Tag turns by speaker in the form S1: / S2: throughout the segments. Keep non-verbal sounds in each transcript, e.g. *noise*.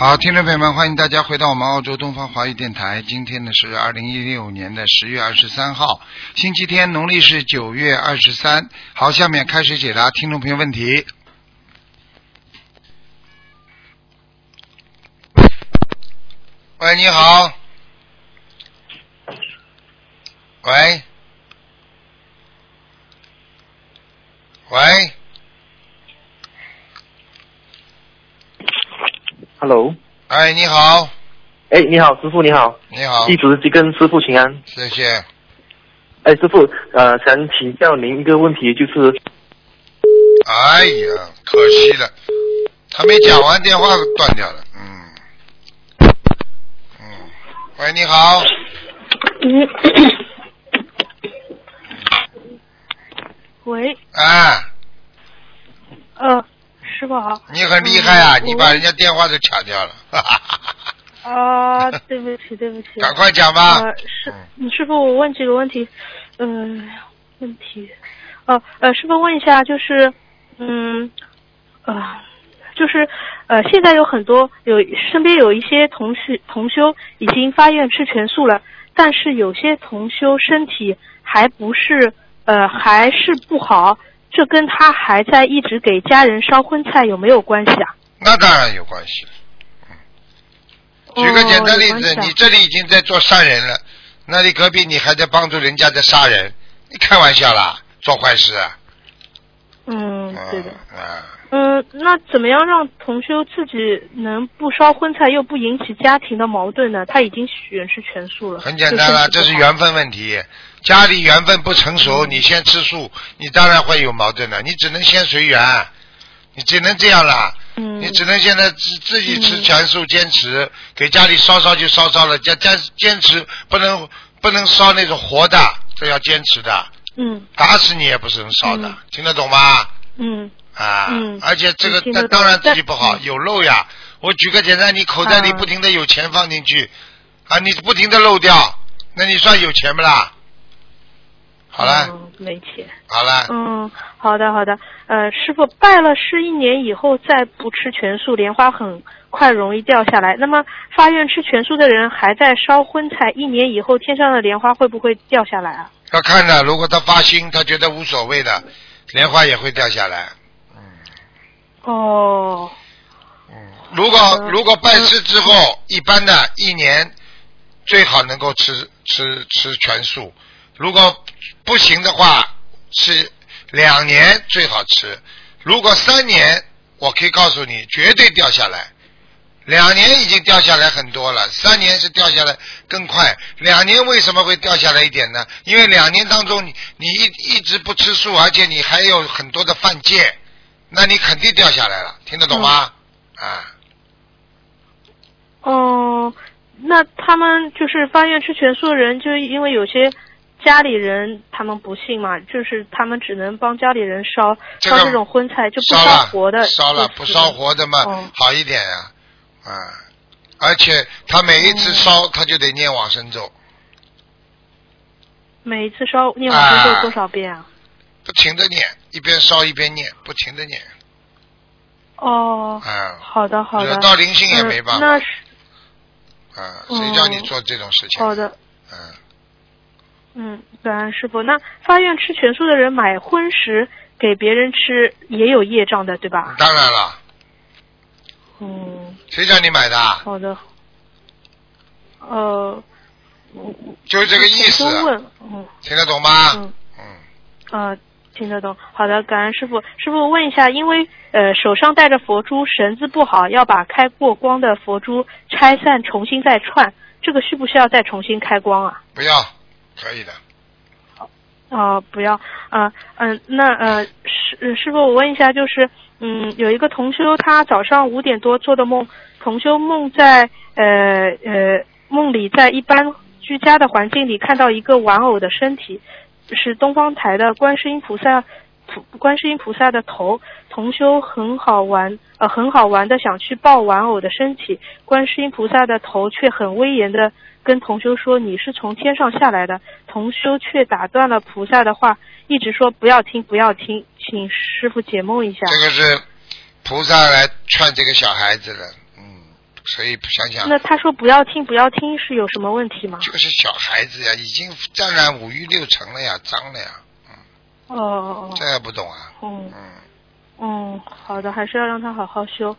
S1: 好，听众朋友们，欢迎大家回到我们澳洲东方华语电台。今天呢是二零一六年的十月二十三号，星期天，农历是九月二十三。好，下面开始解答听众朋友问题。喂，你好。喂，喂，
S2: Hello，
S1: 哎，你好，
S2: 哎，你好，师傅你好，
S1: 你好，
S2: 弟子去跟师傅请安。
S1: 谢谢。
S2: 哎，师傅，呃，想请教您一个问题，就是
S1: 哎呀，可惜了，还没讲完，电话断掉了。嗯，嗯，喂，你好，
S3: 嗯，*coughs* 喂，
S1: 啊，
S3: 呃，师傅好。
S1: 你很厉害啊，
S3: 嗯
S1: 你把人家电话都抢掉了，*laughs*
S3: 啊、对不起，对不起。
S1: 赶快讲吧。
S3: 呃，师，嗯师傅，我问几个问题，嗯、问题，哦，呃，师傅问一下，就是，嗯，呃，就是，呃，现在有很多有身边有一些同学同修已经发愿吃全素了，但是有些同修身体还不是，呃，还是不好，这跟他还在一直给家人烧荤菜有没有关系啊？
S1: 那当然有关系。举个简单例子，你这里已经在做善人了，那里隔壁你还在帮助人家在杀人，你开玩笑啦，做坏事啊？
S3: 嗯，对的。
S1: 啊，
S3: 嗯，那怎么样让同修自己能不烧荤菜又不引起家庭的矛盾呢？他已经许愿吃全素了。
S1: 很简单了，这是缘分问题。家里缘分不成熟，你先吃素，你当然会有矛盾的。你只能先随缘，你只能这样了。
S3: 嗯，
S1: 你只能现在自自己吃
S3: 嗯
S1: 全素，坚持给家里烧烧就烧烧了，坚坚坚持不能不能烧那种活的，这要坚持的，
S3: 嗯
S1: 打死你也不是能烧的，
S3: 嗯
S1: 听得懂吗？
S3: 嗯
S1: 啊，
S3: 嗯
S1: 而且这个
S3: 那
S1: 当当然自己不好，有漏呀。我举个简单，你口袋里
S3: 啊
S1: 不停的有钱放进去，啊，你不停的漏掉，那你算有钱不啦？好了，
S3: 嗯，没钱。
S1: 好了，
S3: 嗯，好的好的。呃，师傅拜了师一年以后再不吃全素，莲花很快容易掉下来。那么发愿吃全素的人还在烧荤菜，一年以后天上的莲花会不会掉下来啊？
S1: 要看的，如果他发心，他觉得无所谓的，莲花也会掉下来。
S3: 哦，
S1: 嗯，如果
S3: 嗯
S1: 如果拜师之后，一般的一年最好能够吃吃吃全素，如果不行的话，是两年最好吃。如果三年，我可以告诉你，绝对掉下来。两年已经掉下来很多了，三年是掉下来更快。两年为什么会掉下来一点呢？因为两年当中你你一一直不吃素，而且你还有很多的犯戒，那你肯定掉下来了，听得懂吗？啊。
S3: 哦，那他们就是发愿吃全素的人，就因为有些家里人他们不信嘛，就是他们只能帮家里人烧
S1: 这个
S3: 烧这种荤菜，就不
S1: 烧
S3: 活的。
S1: 烧了不烧活的嘛，
S3: 哦
S1: 好一点呀、啊，而且他每一
S3: 哦
S1: 次烧，他就得念往生咒，
S3: 每一次烧念往生
S1: 啊
S3: 咒多少遍啊？
S1: 不停的念，一边烧一边念，不停的念，
S3: 哦，
S1: 啊，
S3: 好的好的
S1: 惹。到灵性也没办法，
S3: 嗯、那是
S1: 啊，谁叫你做这种事情？
S3: 好的。
S1: 嗯，
S3: 嗯，感恩师傅。那发愿吃全素的人买荤食给别人吃也有业障的，对吧？
S1: 当然了，
S3: 嗯，
S1: 谁叫你买的啊？
S3: 好的。呃，我
S1: 就这个意思听得懂吗？
S3: 嗯
S1: 嗯，
S3: 呃，听得懂。好的，感恩师傅。师傅问一下，因为呃手上戴着佛珠，绳子不好，要把开过光的佛珠拆散，重新再串，这个需不需要再重新开光啊？
S1: 不要，可以的。
S3: 哦，不要，啊、嗯、那呃，师呃师傅，我问一下，就是，嗯，有一个同修，他早上五点多做的梦，同修梦在呃呃梦里在一般居家的环境里看到一个玩偶的身体，是东方台的观世音菩萨，观世音菩萨的头。同修很好玩，呃，很好玩的想去抱玩偶的身体，观世音菩萨的头却很威严的跟同修说：“你是从天上下来的。”同修却打断了菩萨的话，一直说：“不要听，不要听，请师傅解梦一下。”
S1: 这个是菩萨来劝这个小孩子的，所以想想。
S3: 那他说不要听，不要听是有什么问题吗？
S1: 就是小孩子呀，已经沾染五欲六尘了呀，脏了呀，嗯。
S3: 哦哦哦。
S1: 这还不懂啊？
S3: 嗯。
S1: 嗯。
S3: 嗯，好的，还是要让他好好修。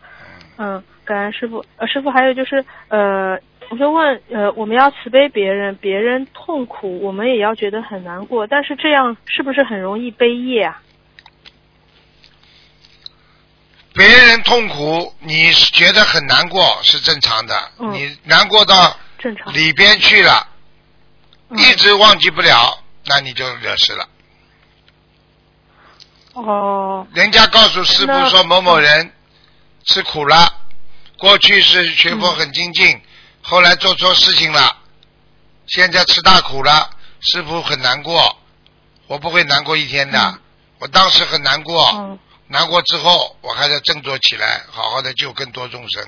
S3: 嗯，感恩师傅。呃，师傅还有就是，呃，我就问，呃，我们要慈悲别人，别人痛苦，我们也要觉得很难过，但是这样是不是很容易悲业啊？
S1: 别人痛苦，你觉得很难过是正常的，你难过到里边去了，一直忘记不了，那你就惹事了。
S3: 哦，
S1: 人家告诉师傅说某某人吃苦了，过去是学佛很精进，后来做错事情了，现在吃大苦了，师傅很难过，我不会难过一天的，我当时很难过，难过之后我还在振作起来，好好的救更多众生，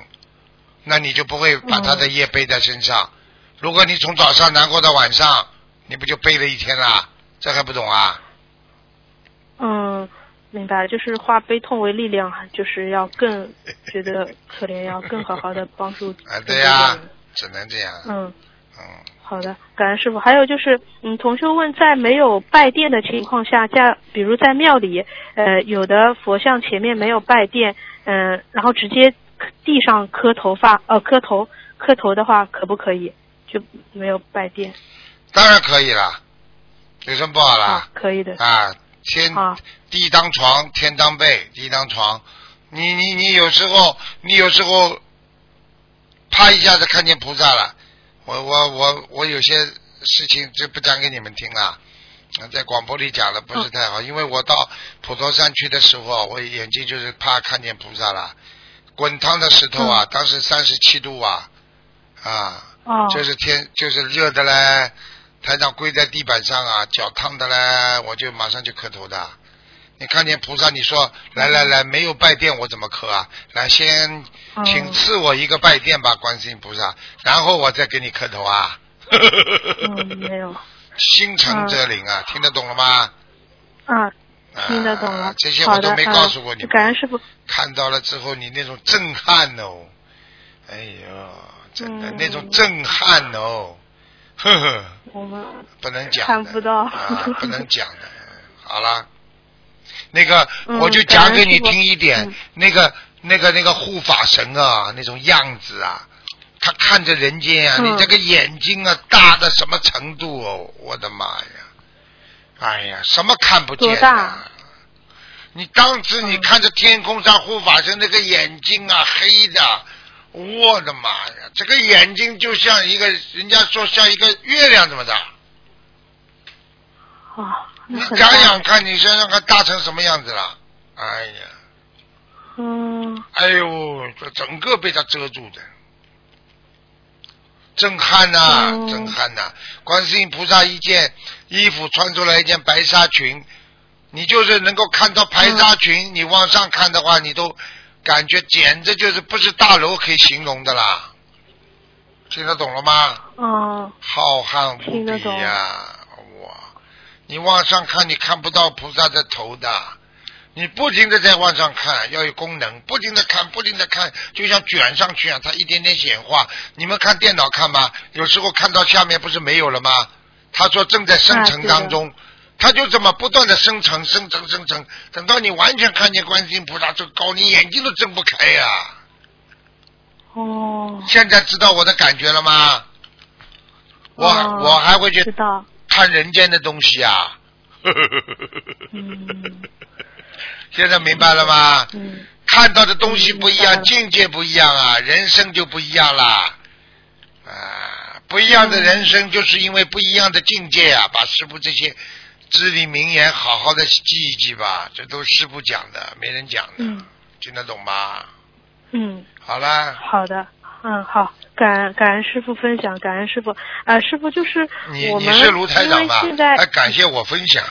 S1: 那你就不会把他的业背在身上。如果你从早上难过到晚上，你不就背了一天了？这还不懂啊？
S3: 嗯，明白，就是化悲痛为力量，就是要更觉得可怜，要更好好的帮助。*laughs*
S1: 啊，对呀，只能这样。
S3: 嗯
S1: 嗯，
S3: 好的，感恩师傅。还有就是，嗯，同学问，在没有拜殿的情况下，在比如在庙里，呃，有的佛像前面没有拜殿，嗯，然后直接地上磕头发，呃，磕头磕头的话，可不可以？就没有拜殿？
S1: 当然可以啦，有什么不好啦？
S3: 可以的。
S1: 啊。天地当床，天当被，地当床。你你你有时候，你有时候，啪一下子看见菩萨了。我我我我有些事情就不讲给你们听了，在广播里讲的不是太好，因为我到普陀山去的时候，我眼睛就是怕看见菩萨了。滚烫的石头啊，当时三十七度啊，啊，就是天就是热的嘞。台长跪在地板上啊，脚烫的嘞，我就马上就磕头的。你看见菩萨，你说来来来，没有拜殿我怎么磕啊？来，先请赐我一个拜殿吧，观世音菩萨，然后我再给你磕头
S3: 啊。嗯，没有。
S1: 心诚则灵啊，听得懂了吗？
S3: 啊，听得懂了。
S1: 这些我都没告诉过你。
S3: 感恩师傅。
S1: 看到了之后，你那种震撼哦，哎呦，真的那种震撼哦。呵呵，
S3: 我们
S1: 不能讲
S3: 看不到，
S1: 不能讲的。好了，那个我就讲给你听一点，那个那个那个护法神啊，那种样子啊，他看着人间啊，你这个眼睛啊，大的什么程度哦？我的妈呀！哎呀，什么看不见啊？你当时你看着天空上护法神那个眼睛啊，黑的。我的妈呀！这个眼睛就像一个，人家说像一个月亮这么大。
S3: 啊，
S1: 你想想看，你想想看，大成什么样子了？哎呀。
S3: 嗯。
S1: 哎呦，这整个被他遮住的，震撼呐，震撼呐！观世音菩萨一件衣服穿出来一件白纱裙，你就是能够看到白纱裙，你往上看的话，你都。感觉简直就是不是大楼可以形容的啦，听得懂了吗？
S3: 嗯。
S1: 浩瀚无比呀！哇，你往上看，你看不到菩萨的头的，你不停的在往上看，要有功能，不停的看，不停的看，就像卷上去啊，它一点点显化。你们看电脑看吗？有时候看到下面不是没有了吗？他说正在生成当中。他就这么不断的生成、生成、生成，等到你完全看见观世音菩萨这高，你眼睛都睁不开呀。
S3: 哦。
S1: 现在知道我的感觉了吗？我我还会去看人间的东西啊。
S3: 嗯。*laughs*
S1: 现在明白了吗？
S3: 嗯。
S1: 看到的东西不一样，境界不一样啊，人生就不一样啦。啊，不一样的人生就是因为不一样的境界啊！把师傅这些。至理名言，好好的记一记吧，这都是师傅讲的，没人讲的，听得懂吗？
S3: 嗯。
S1: 好啦。
S3: 好的，嗯，好，感恩感恩师傅分享，感恩师傅。啊，师傅就是
S1: 你
S3: 我们
S1: 你是卢台长吧
S3: 因为现在？
S1: 还感谢我分享。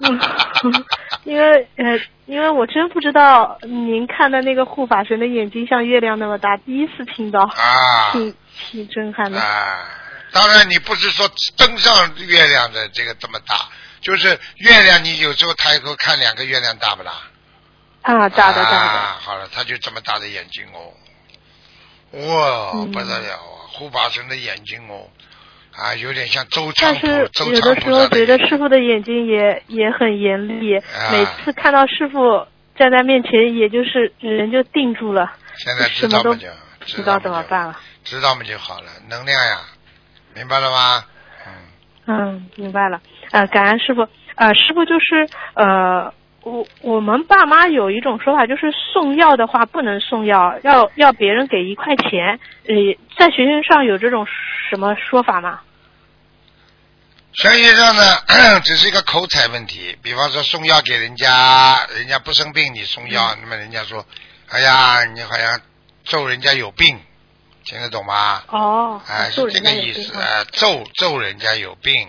S3: 嗯，*laughs* 因为呃，因为我真不知道您看的那个护法神的眼睛像月亮那么大，第一次听到，
S1: 啊 *laughs*
S3: 挺挺震撼的。
S1: 啊，当然你不是说登上月亮的这个这么大，就是月亮，你有时候抬头看两个月亮大不大？
S3: 啊，大的大的。
S1: 啊，好了，他就这么大的眼睛哦，哇，
S3: 嗯
S1: 不得了啊！护法神的眼睛哦，啊，有点像周长
S3: 但是有的时候觉得师傅的眼睛也也很严厉，
S1: 啊
S3: 每次看到师傅站在面前，也就是人就定住了，
S1: 现在知道嘛就
S3: 知道怎么办了。
S1: 知道嘛就好了，能量呀，明白了吗？嗯，
S3: 嗯，明白了。呃，感恩师傅。呃，师傅就是呃，我我们爸妈有一种说法，就是送药的话不能送药，要要别人给一块钱。呃，在学学上有这种什么说法吗？
S1: 玄学上呢，*clears throat* 只是一个口彩问题。比方说送药给人家，人家不生病，你送药，
S3: 嗯
S1: 那么人家说，哎呀，你好像咒人家有病，听得懂吗？
S3: 哦，
S1: 哎，是这个意思，哎，咒咒人家有病，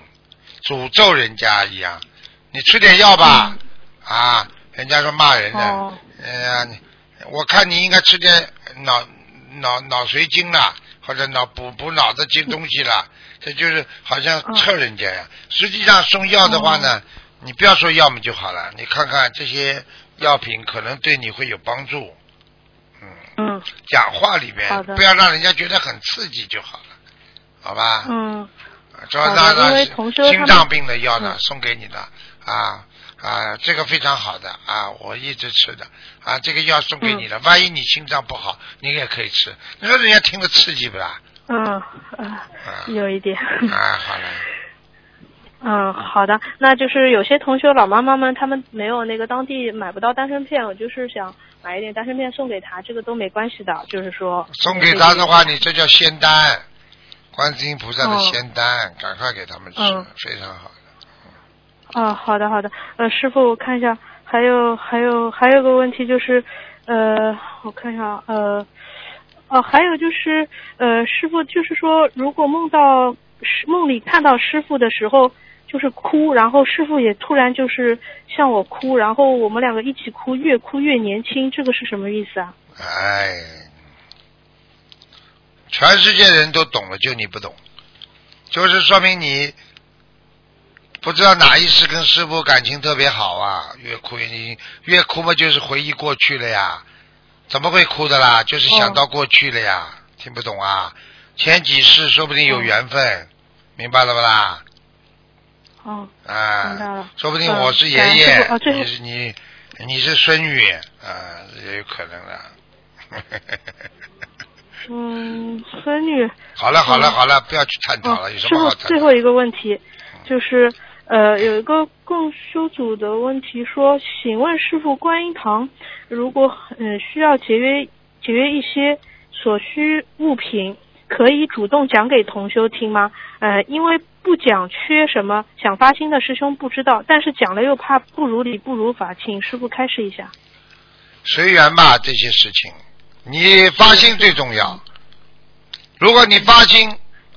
S1: 诅咒人家一样。你吃点药吧，啊，人家说骂人的，哎呀，你我看你应该吃点脑脑脑髓精了，或者脑补补脑子精东西了，*laughs* 这就是好像
S3: 哦
S1: 测人家呀。实际上送药的话呢，你不要说药嘛就好了，你看看这些药品可能对你会有帮助。嗯，
S3: 嗯。
S1: 讲话里面不要让人家觉得很刺激就好了，好吧？
S3: 嗯。
S1: 说
S3: 好的
S1: 让让
S3: 因为同修他们
S1: 心脏病的药呢
S3: 嗯。
S1: 送给你的啊啊，这个非常好的啊，我一直吃的啊，这个药送给
S3: 嗯
S1: 你了，万一你心脏不好，你也可以吃。你说人家听着刺激不啦？
S3: 嗯啊，有一点。
S1: 啊，*laughs* 好了，
S3: 嗯，好的，那就是有些同学老妈妈们，他们没有那个当地买不到丹参片，我就是想买一点丹参片送给他，这个都没关系的，就是说
S1: 送给他的话，你这叫仙丹，观世音菩萨的
S3: 哦
S1: 仙丹，赶快给他们吃，
S3: 嗯
S1: 非常好。
S3: 啊，好的好的，呃，师傅我看一下，还有还有还有个问题就是，呃，我看一下，呃，哦、还有就是，呃，师傅就是说，如果梦到梦里看到师傅的时候，就是哭，然后师傅也突然就是向我哭，然后我们两个一起哭，越哭越年轻，这个是什么意思啊？
S1: 哎，全世界人都懂了，就你不懂，就是说明你不知道哪一世跟师傅感情特别好啊，越哭越心越哭嘛，就是回忆过去了呀，怎么会哭的啦？就是想到过去了呀，听不懂啊？前几世说不定有缘分，明白了不啦？
S3: 哦，
S1: 啊，
S3: 明白了
S1: 说不定
S3: 嗯
S1: 我是爷爷，你是你，你是孙女啊，也有可能的。*laughs*
S3: 嗯，孙女。
S1: 好了好了
S3: 嗯
S1: 好了，不要去探讨了，有什么好探讨？
S3: 最后一个问题就是，呃，有一个共修组的问题说，请问师傅，观音堂如果嗯、需要节约节约一些所需物品，可以主动讲给同修听吗？呃，因为不讲缺什么，想发心的师兄不知道，但是讲了又怕不如理不如法，请师傅开示一下。
S1: 随缘吧，这些事情，你发心最重要。如果你发心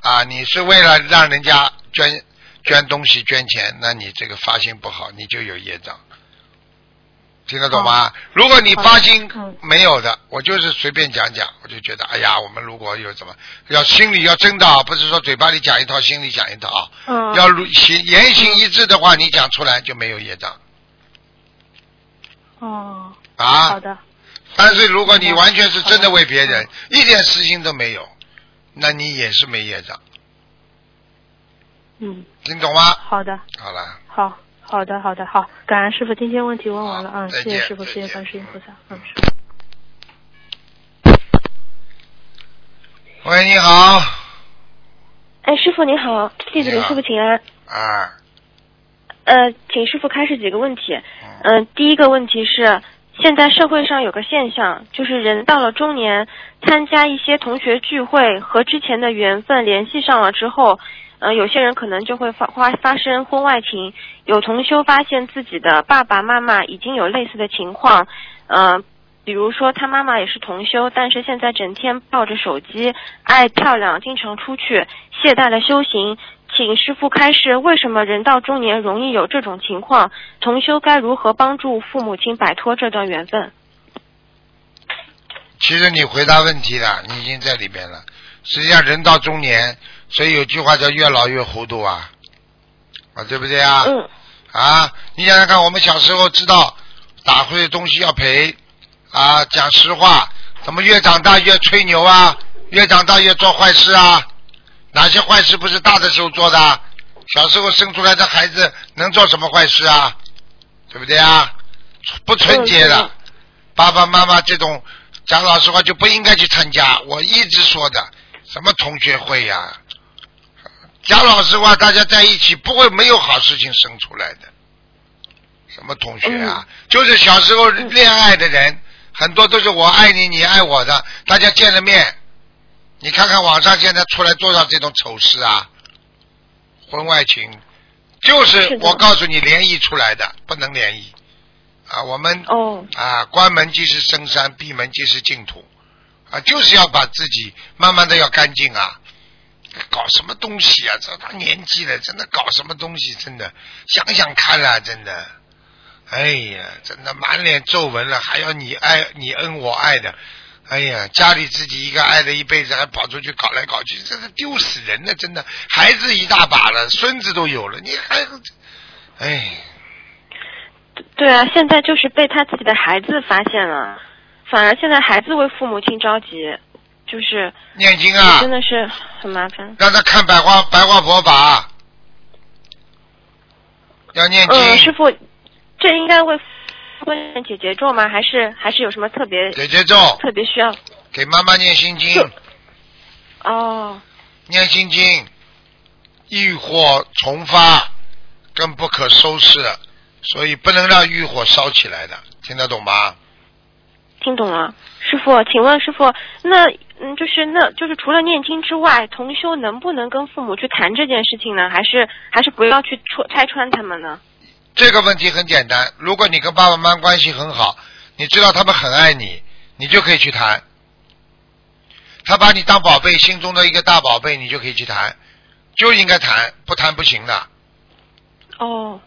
S1: 啊，你是为了让人家捐捐东西捐钱，那你这个发心不好，你就有业障。听得懂吗？如果你发心
S3: 嗯
S1: 没有的，我就是随便讲讲，我就觉得，哎呀，我们如果有什么，要心里要真的啊，不是说嘴巴里讲一套，心里讲一套。
S3: 嗯，
S1: 要如行言行一致的话，你讲出来就没有业障。
S3: 哦，
S1: 啊。
S3: 好的，
S1: 但是如果你完全是真的。为别人，一点私心都没有，那你也是没业障，
S3: 嗯，
S1: 听懂吗？
S3: 好的。
S1: 好了，
S3: 好，好的，好的，好，感恩师傅，今天问题问完了，嗯，
S1: 好再见
S3: 谢谢师傅，谢谢观世音菩萨，嗯，
S1: 喂，你好，
S4: 哎，师傅你好，弟子给师傅请安。
S1: 啊，
S4: 呃，请师傅开始几个问题。
S1: 嗯。
S4: 嗯、第一个问题是，现在社会上有个现象，就是人到了中年，参加一些同学聚会和之前的缘分联系上了之后，呃，有些人可能就会发发发生婚外情。有同修发现自己的爸爸妈妈已经有类似的情况，呃，比比如说他妈妈也是同修，但是现在整天抱着手机，爱漂亮，经常出去，懈怠了修行。请师傅开示，为什么人到中年容易有这种情况？同修该如何帮助父母亲摆脱这段缘分？
S1: 其实你回答问题了，你已经在里边了。实际上人到中年，所以有句话叫越老越糊涂啊，啊对不对啊？
S4: 嗯
S1: 啊，你想想看，我们小时候知道打回的东西要赔啊，讲实话，怎么越长大越吹牛啊？越长大越做坏事啊？哪些坏事不是大的时候做的？小时候生出来的孩子能做什么坏事啊？对不对啊？不纯洁的，
S4: 嗯
S1: 爸爸妈妈这种讲老实话就不应该去参加。我一直说的，什么同学会呀、讲老实话，大家在一起不会没有好事情生出来的。什么同学啊？就是小时候恋爱的人，很多都是我爱你，你爱我的，大家见了面，你看看网上现在出来多少这种丑事啊，婚外情，就是我告诉你联谊出来的，不能联谊啊。我们
S4: 哦，
S1: 啊，关门即是深山，闭门即是净土，啊，就是要把自己慢慢的要干净啊。搞什么东西啊？这大年纪了，真的搞什么东西？真的想想看啊，真的，哎呀，真的满脸皱纹了，还要你爱你恩我爱的，哎呀，家里自己一个爱了一辈子，还跑出去搞来搞去，真是丢死人了！真的，孩子一大把了，孙子都有了，你还，哎，
S4: 对啊，现在就是被他自己的孩子发现了，反而现在孩子为父母亲着急，就是
S1: 念经啊，
S4: 真的是很麻烦。
S1: 让他看白话白话佛法，要念经。
S4: 嗯，师傅，这应该为婚人解结咒吗？还是还是有什么特别
S1: 解结咒，
S4: 特别需要？
S1: 给妈妈念心经，
S4: 哦，
S1: 念心经，欲火重发，更不可收拾，所以不能让欲火烧起来的，听得懂吗？
S4: 听懂了，师傅，请问师傅，那嗯，就是那就是除了念经之外，同修能不能跟父母去谈这件事情呢？还是还是不要去戳拆穿他们呢？
S1: 这个问题很简单，如果你跟爸爸妈妈关系很好，你知道他们很爱你，你就可以去谈。他把你当宝贝，心中的一个大宝贝，你就可以去谈，就应该谈，不谈不行的。
S4: 哦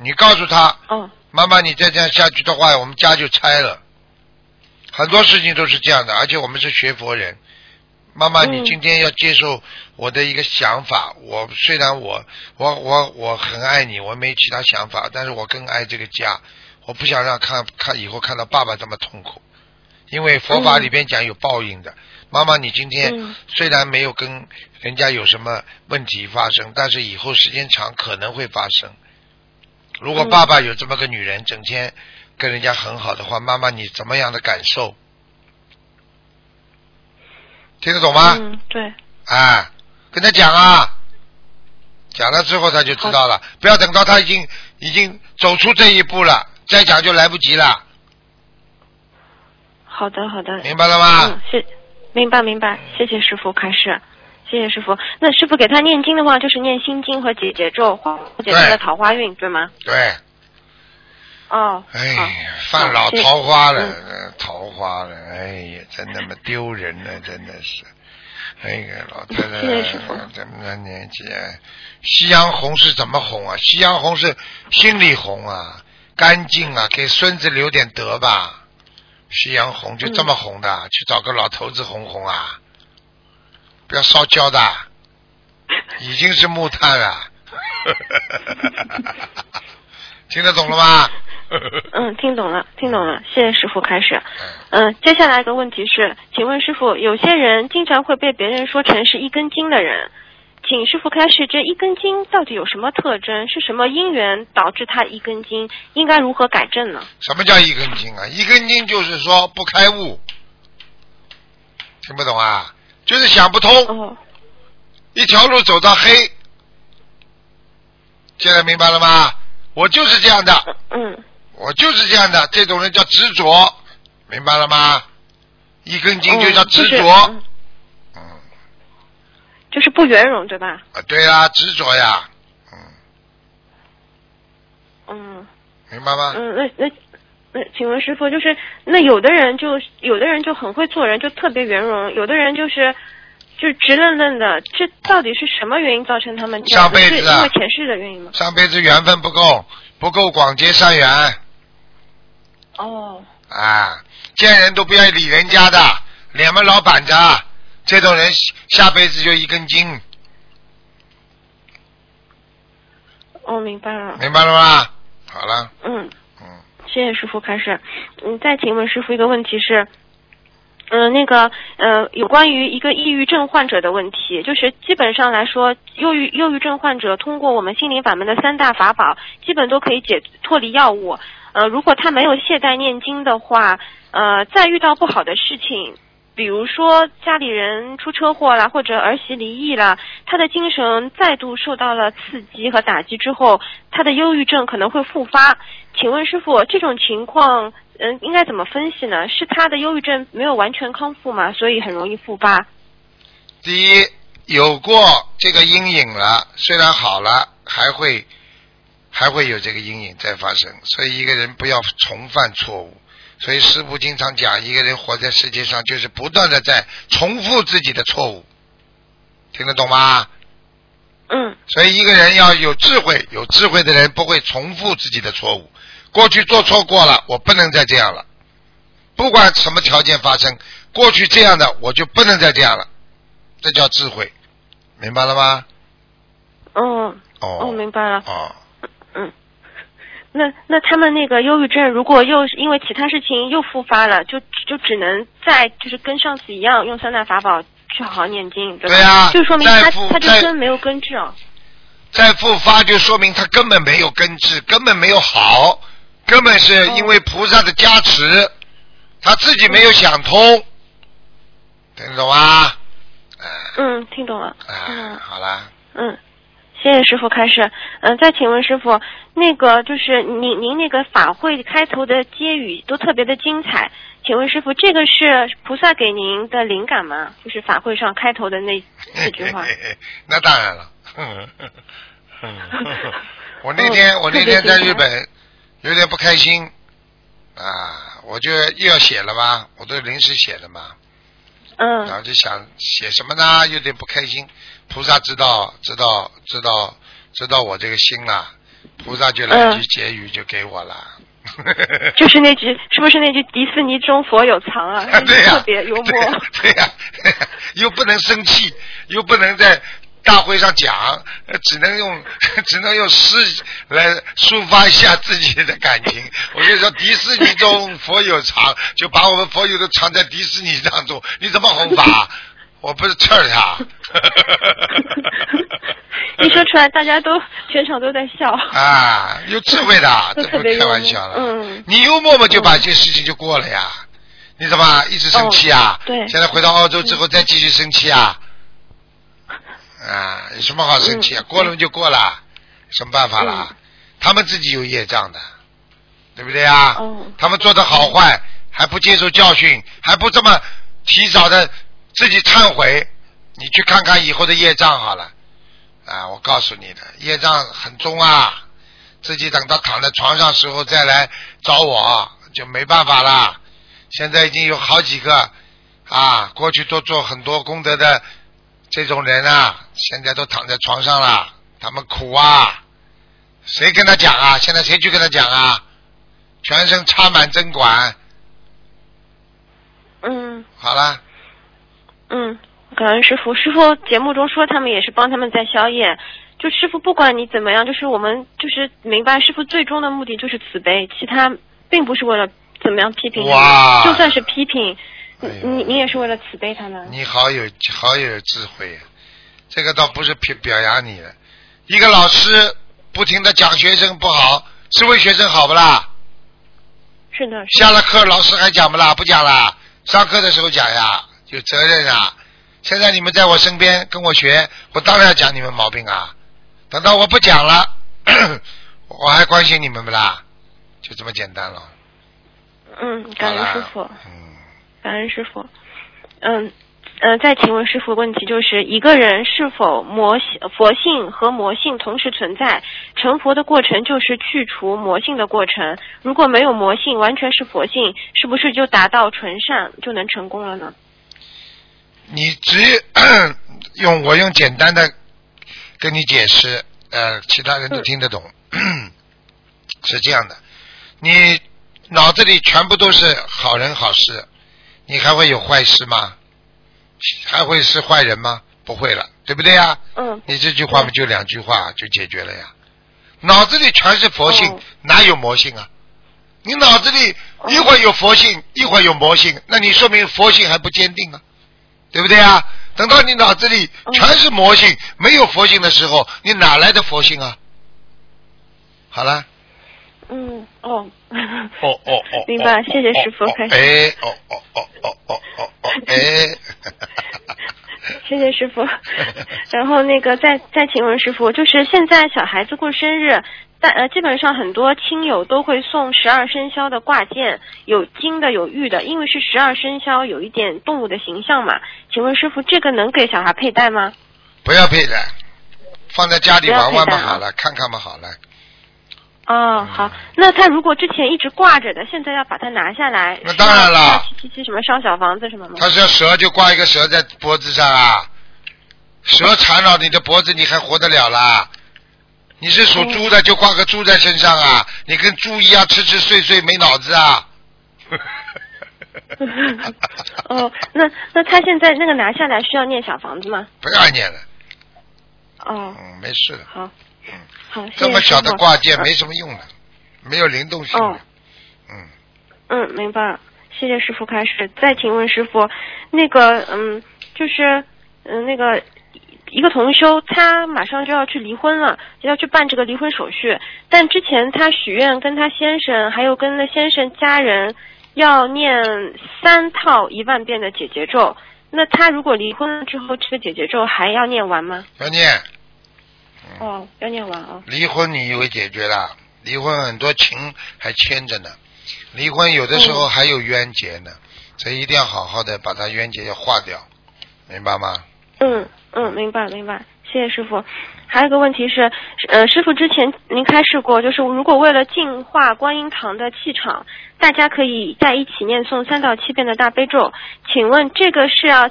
S1: 你告诉他，
S4: 哦，
S1: 妈妈，你再这样下去的话，我们家就拆了。很多事情都是这样的，而且我们是学佛人。妈妈，
S4: 嗯
S1: 你今天要接受我的一个想法。我虽然我我我我很爱你，我没其他想法，但是我更爱这个家。我不想让看看以后看到爸爸这么痛苦，因为佛法
S4: 嗯
S1: 里边讲有报应的。妈妈，你今天
S4: 嗯
S1: 虽然没有跟人家有什么问题发生，但是以后时间长可能会发生。如果
S4: 嗯
S1: 爸爸有这么个女人，整天跟人家很好的话，妈妈你怎么样的感受？听得懂吗？
S4: 嗯，对，
S1: 啊，跟他讲啊，讲了之后他就知道了，不要等到他已经已经走出这一步了，再讲就来不及了，
S4: 好的好的，
S1: 明白了吗？
S4: 嗯，是，明白明白，谢谢师傅开示，谢谢师傅。那师傅给他念经的话，就是念心经和解结咒，化解他的桃花运，对吗？
S1: 对，
S4: 哦，
S1: 哎呀，犯老桃花了，桃花了，哎呀，真他妈丢人了，*laughs* 真的是。哎呀，老太太，这么大年纪，夕阳红是怎么红啊？夕阳红是心里红啊，干净啊，给孙子留点德吧。夕阳红就这么红的，去找个老头子红红啊？不要烧焦的，*laughs* 已经是木炭了。*laughs* 听得懂了吗？*laughs*
S4: 嗯，听懂了，听懂了，谢谢师傅开始。嗯，接下来一个问题是，请问师傅，有些人经常会被别人说成是一根筋的人，请师傅开始，这一根筋到底有什么特征？是什么因缘导致他一根筋？应该如何改正呢？
S1: 什么叫一根筋啊？一根筋就是说不开悟，听不懂啊？就是想不通，
S4: 哦，
S1: 一条路走到黑。现在明白了吗？我就是这样的，*laughs*
S4: 嗯，
S1: 我就是这样的，这种人叫执着，明白了吗？一根筋就叫执着，
S4: 哦就是嗯
S1: 嗯，
S4: 就是不圆融，对吧？
S1: 啊，对啊，执着呀，嗯，
S4: 嗯
S1: 明白吗？
S4: 嗯，那那那请问师傅，就是那有的人就有的人就很会做人，就特别圆融；有的人就是就直愣愣的。这到底是什么原因造成他们这样？
S1: 上辈子
S4: 因为前世的原因吗？
S1: 上辈子缘分不够，不够广结善缘
S4: 哦，
S1: 啊！见人都不愿意理人家的，脸门老板着，这种人下辈子就一根筋，
S4: 哦，明白了。
S1: 明白了吗？好了，
S4: 嗯，
S1: 嗯，
S4: 谢谢师傅开始。嗯，再请问师傅一个问题是，嗯、那个呃，有关于一个抑郁症患者的问题，就是基本上来说，忧郁忧郁症患者通过我们心灵法门的三大法宝，基本都可以解脱离药物。呃，如果他没有懈怠念经的话，呃，再遇到不好的事情。比如说家里人出车祸啦，或者儿媳离异啦，他的精神再度受到了刺激和打击之后，他的忧郁症可能会复发。请问师傅，这种情况，嗯，应该怎么分析呢？是他的忧郁症没有完全康复吗？所以很容易复发？
S1: 第一，有过这个阴影了，虽然好了，还会还会有这个阴影再发生，所以一个人不要重犯错误。所以师傅经常讲，一个人活在世界上，就是不断的在重复自己的错误，听得懂吗？
S4: 嗯
S1: 所以一个人要有智慧，有智慧的人不会重复自己的错误。过去做错过了，我不能再这样了。不管什么条件发生，过去这样的我就不能再这样了，这叫智慧，明白了吗？
S4: 哦
S1: 哦
S4: 哦，明白了。
S1: 哦，
S4: 嗯，那那他们那个忧郁症，如果又是因为其他事情又复发了，就就只能再就是跟上次一样用三大法宝去好好念经，对吧？
S1: 对呀
S4: 就说明他他就
S1: 复再
S4: 根没有根治哦。
S1: 再复发就说明他根本没有根治，根本没有好，根本是因为菩萨的加持，他自己没有想通，听懂吗？哎、
S4: 嗯，听懂了。
S1: 哎、
S4: 嗯
S1: 好啦。
S4: 嗯，谢谢师傅开始。嗯，再请问师傅，那个就是您您那个法会开头的接语都特别的精彩，请问师傅，这个是菩萨给您的灵感吗？就是法会上开头的那那句话。*laughs*
S1: 那当然了。*laughs* *laughs* 我那天、
S4: 嗯
S1: 我那天在日本有点不开心啊，我就又要写了嘛，我都临时写的嘛，嗯然
S4: 嗯
S1: 后就想写什么呢？有点不开心。菩萨知道知道知道知道我这个心了，菩萨就来一句
S4: 嗯
S1: 结语就给我了。*laughs*
S4: 就是那句，是不是那句“迪士尼中佛有藏”啊？*laughs*
S1: 对呀、
S4: 特别幽默。*laughs*
S1: 对呀、又不能生气，又不能在大会上讲，呃只能用 *laughs* 只能用诗来抒发一下自己的感情。*laughs* 我跟你说迪士尼中佛有藏，就把我们佛友都藏在迪士尼当中，你怎么弘法？*laughs* 我不是刺儿他。
S4: 一说出来，大家都全场都在笑。
S1: 啊，有智慧的，这不是开玩笑了。
S4: 嗯
S1: 你幽默嘛，就把这些事情就过了呀。你怎么一直生气啊？
S4: 哦对
S1: 现在回到澳洲之后再继续生气啊？啊，有什么好生气啊？
S4: 嗯
S1: 过了就过了，什么办法啦？
S4: 嗯
S1: 他们自己有业障的，对不对啊？
S4: 哦
S1: 他们做的好坏还不接受教训，还不这么提早的自己忏悔，你去看看以后的业障好了。啊，我告诉你的，业障很重啊。自己等到躺在床上时候再来找我，就没办法啦。现在已经有好几个啊，过去都做很多功德的这种人啊，现在都躺在床上了，他们苦啊。谁跟他讲啊？现在谁去跟他讲啊？全身插满针管。
S4: 嗯
S1: 好了，
S4: 嗯，感恩师傅。师傅节目中说他们也是帮他们在宵夜。就师傅不管你怎么样，就是我们就是明白师傅最终的目的就是慈悲，其他并不是为了怎么样批评
S1: 哇
S4: 就算是批评，
S1: 哎
S4: 你你也是为了慈悲他们。
S1: 你好有好有智慧，这个倒不是表表扬你的。一个老师不停的讲学生不好，是为学生好不啦？
S4: 是的，是的
S1: 下了课老师还讲不啦？不讲啦，上课的时候讲呀，有责任啊。现在你们在我身边跟我学，我当然要讲你们毛病啊。等到我不讲了，*clears throat* 我还关心你们不啦？就这么简单了。
S4: 嗯，感恩
S1: 好啦
S4: 师傅。
S1: 嗯，
S4: 感恩师傅。嗯，呃，再请问师傅问题就是一个人是否魔性佛性和魔性同时存在？成佛的过程就是去除魔性的过程。如果没有魔性，完全是佛性，是不是就达到纯善就能成功了呢？
S1: 你只用我用简单的跟你解释，呃，其他人都听得懂。是这样的，你脑子里全部都是好人好事，你还会有坏事吗？还会是坏人吗？不会了，对不对呀？
S4: 嗯
S1: 你这句话不就两句话就解决了呀？脑子里全是佛性，
S4: 哦
S1: 哪有魔性啊？你脑子里一会儿有佛性，一会儿有魔性，那你说明佛性还不坚定啊，对不对啊？等到你脑子里全是魔性，没有佛性的时候，你哪来的佛性啊？好了，
S4: 嗯哦。
S1: 哦哦 *laughs* 哦，
S4: 明白
S1: 哦
S4: 谢谢师傅
S1: 哦
S4: 开始
S1: 哎，哦哦哦哦哦哦哦，哎，*laughs*
S4: 谢谢师傅。*laughs* 然后那个再再请问师傅，就是现在小孩子过生日，但呃基本上很多亲友都会送十二生肖的挂件，有金的有玉的，因为是十二生肖，有一点动物的形象嘛。请问师傅，这个能给小孩佩戴吗？
S1: 不要佩戴，放在家里玩玩嘛好了，看看嘛好了。
S4: 哦，好，那他如果之前一直挂着的，现在要把它拿下来，
S1: 那当然了
S4: 什么烧小房子什么吗？
S1: 他是要蛇就挂一个蛇在脖子上啊，蛇缠绕你的脖子，你还活得了啦？你是属猪的，就挂个猪在身上啊，你跟猪一样吃吃睡睡没脑子啊？*laughs*
S4: 哦，那那他现在那个拿下来需要念小房子吗？
S1: 不要念了，
S4: 哦，
S1: 嗯，没事的。
S4: 好，好，谢谢
S1: 这么小的挂件
S4: 呃
S1: 没什么用的，没有灵动性
S4: 哦。
S1: 嗯，
S4: 嗯，明白了。谢谢师傅开始。再请问师傅，那个嗯，就是嗯那个一个同修，他马上就要去离婚了，就要去办这个离婚手续。但之前他许愿跟他先生，还有跟那先生家人要念三套一万遍的解结咒。那他如果离婚了之后，这个解结咒还要念完吗？
S1: 要念。
S4: 哦，要念完啊。
S1: 离婚你以为解决了？离婚很多情还牵着呢，离婚有的时候还有冤结呢，所以一定要好好的把它冤结要化掉，明白吗？
S4: 嗯嗯，明白明白，谢谢师傅。还有一个问题是，呃，师傅之前您开示过，就是如果为了净化观音堂的气场，大家可以在一起念诵三到七遍的大悲咒。请问这个是要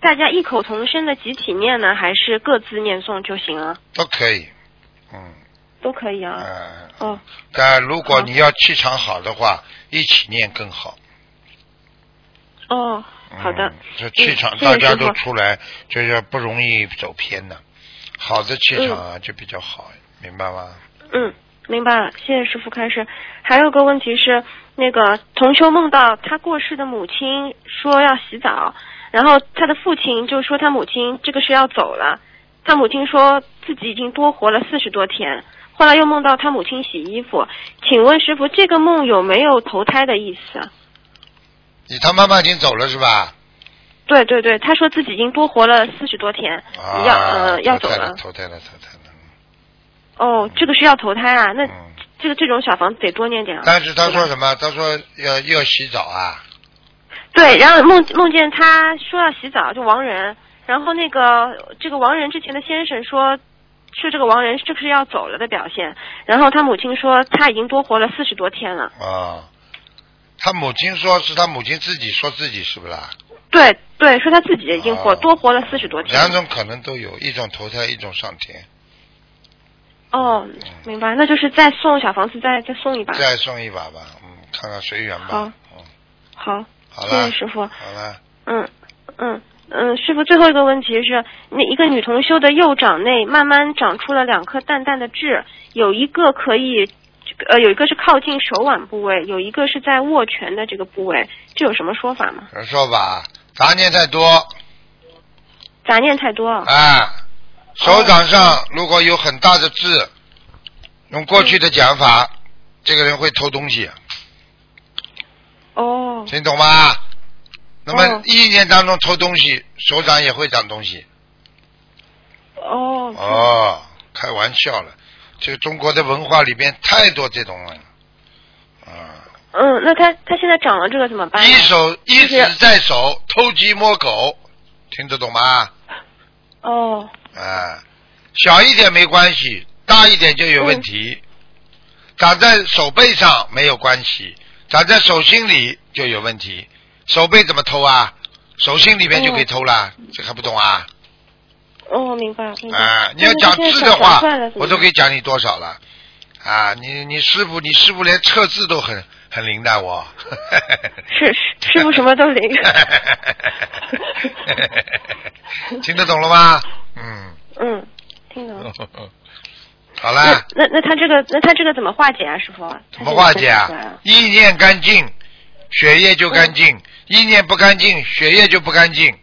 S4: 大家异口同声的集体念呢，还是各自念诵就行了？
S1: 都可以，嗯
S4: 都可以啊。
S1: 嗯。
S4: 哦，
S1: 但如果你要气场好的话，一起念更好。
S4: 哦，好的
S1: 嗯。这气场大家都出来，就是不容易走偏的。好的气场啊，就比较好，明白吗？
S4: 嗯，明白了，谢谢师傅开始。还有个问题是，那个同修梦到他过世的母亲说要洗澡，然后他的父亲就说他母亲这个是要走了，他母亲说自己已经多活了四十多天，后来又梦到他母亲洗衣服，请问师傅这个梦有没有投胎的意思啊？
S1: 你他妈妈已经走了是吧？
S4: 对对对，他说自己已经多活了四十多天，
S1: 啊，
S4: 要呃要走
S1: 了，投胎了，投胎了。
S4: 哦，这个是要投胎啊？那
S1: 嗯，
S4: 这个这种小房子得多念点啊。
S1: 但是他说什么？他说要要洗澡啊。
S4: 对，然后梦梦见他说要洗澡，就亡人。然后那个这个亡人之前的先生说，说这个亡人是不是要走了的表现？然后他母亲说他已经多活了四十多天了。
S1: 啊，他母亲说是他母亲自己说自己是不是啦？
S4: 对对，说他自己已经活、
S1: 啊
S4: 多活了四十多天。
S1: 两种可能都有，一种投胎，一种上天。
S4: 哦，明白，那就是再送小房子再再送一把。
S1: 再送一把吧，嗯，看看随缘吧。
S4: 好
S1: 嗯，
S4: 好，
S1: 好了，
S4: 谢谢师傅。
S1: 好了，
S4: 嗯嗯嗯，师傅，最后一个问题是，那一个女同修的右掌内慢慢长出了两颗淡淡的痣，有一个可以，呃，有一个是靠近手腕部位，有一个是在握拳的这个部位，这有什么说法吗？
S1: 人说法，杂念太多
S4: 杂念太多。
S1: 啊，手掌上如果有很大的痣，用过去的讲法，这个人会偷东西，
S4: 哦。
S1: 听懂吗？那么
S4: 哦。
S1: 意念当中偷东西，手掌也会长东西。
S4: 哦
S1: 哦，开玩笑了，这个中国的文化里边太多这种了，啊，
S4: 嗯，那他他现在长了这个怎么办？
S1: 一手一
S4: 就是
S1: 指在手，偷鸡摸狗，听得懂吗？
S4: 哦，
S1: 啊，小一点没关系，大一点就有问题。长在手背上没有关系，长在手心里就有问题。手背怎么偷啊？手心里面就可以偷了，这还不懂啊？
S4: 哦，明白明白。
S1: 啊，你要讲字的话，我都可以讲你多少了。啊，你你师傅，你师傅连测字都很很灵的，我。*laughs*
S4: 是师师傅什么都灵。*laughs*
S1: 听得懂了吗？嗯。
S4: 嗯，听懂了。*laughs*
S1: 好啦。
S4: 那那那他这个那他这个怎么化解啊，师傅？
S1: 怎么化解啊？意念干净，血液就干净；意念不干净，血液就不干净。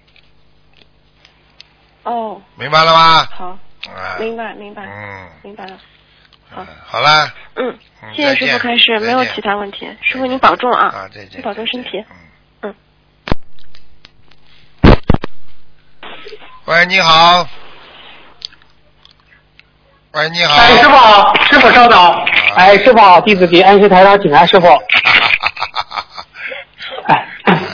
S4: 哦。
S1: 明白了吗？
S4: 好。明白明白。嗯。明白了。好。
S1: 好了。
S4: 嗯。谢谢师傅开始，没有其他问题。师傅您保重啊。
S1: 啊，再见。
S4: 保重身体。嗯。
S1: 喂，你好。喂，你好。
S5: 哎，师傅好，师傅稍等。哎，师傅好，弟子给恩师台上请安，师傅。*laughs* 哎，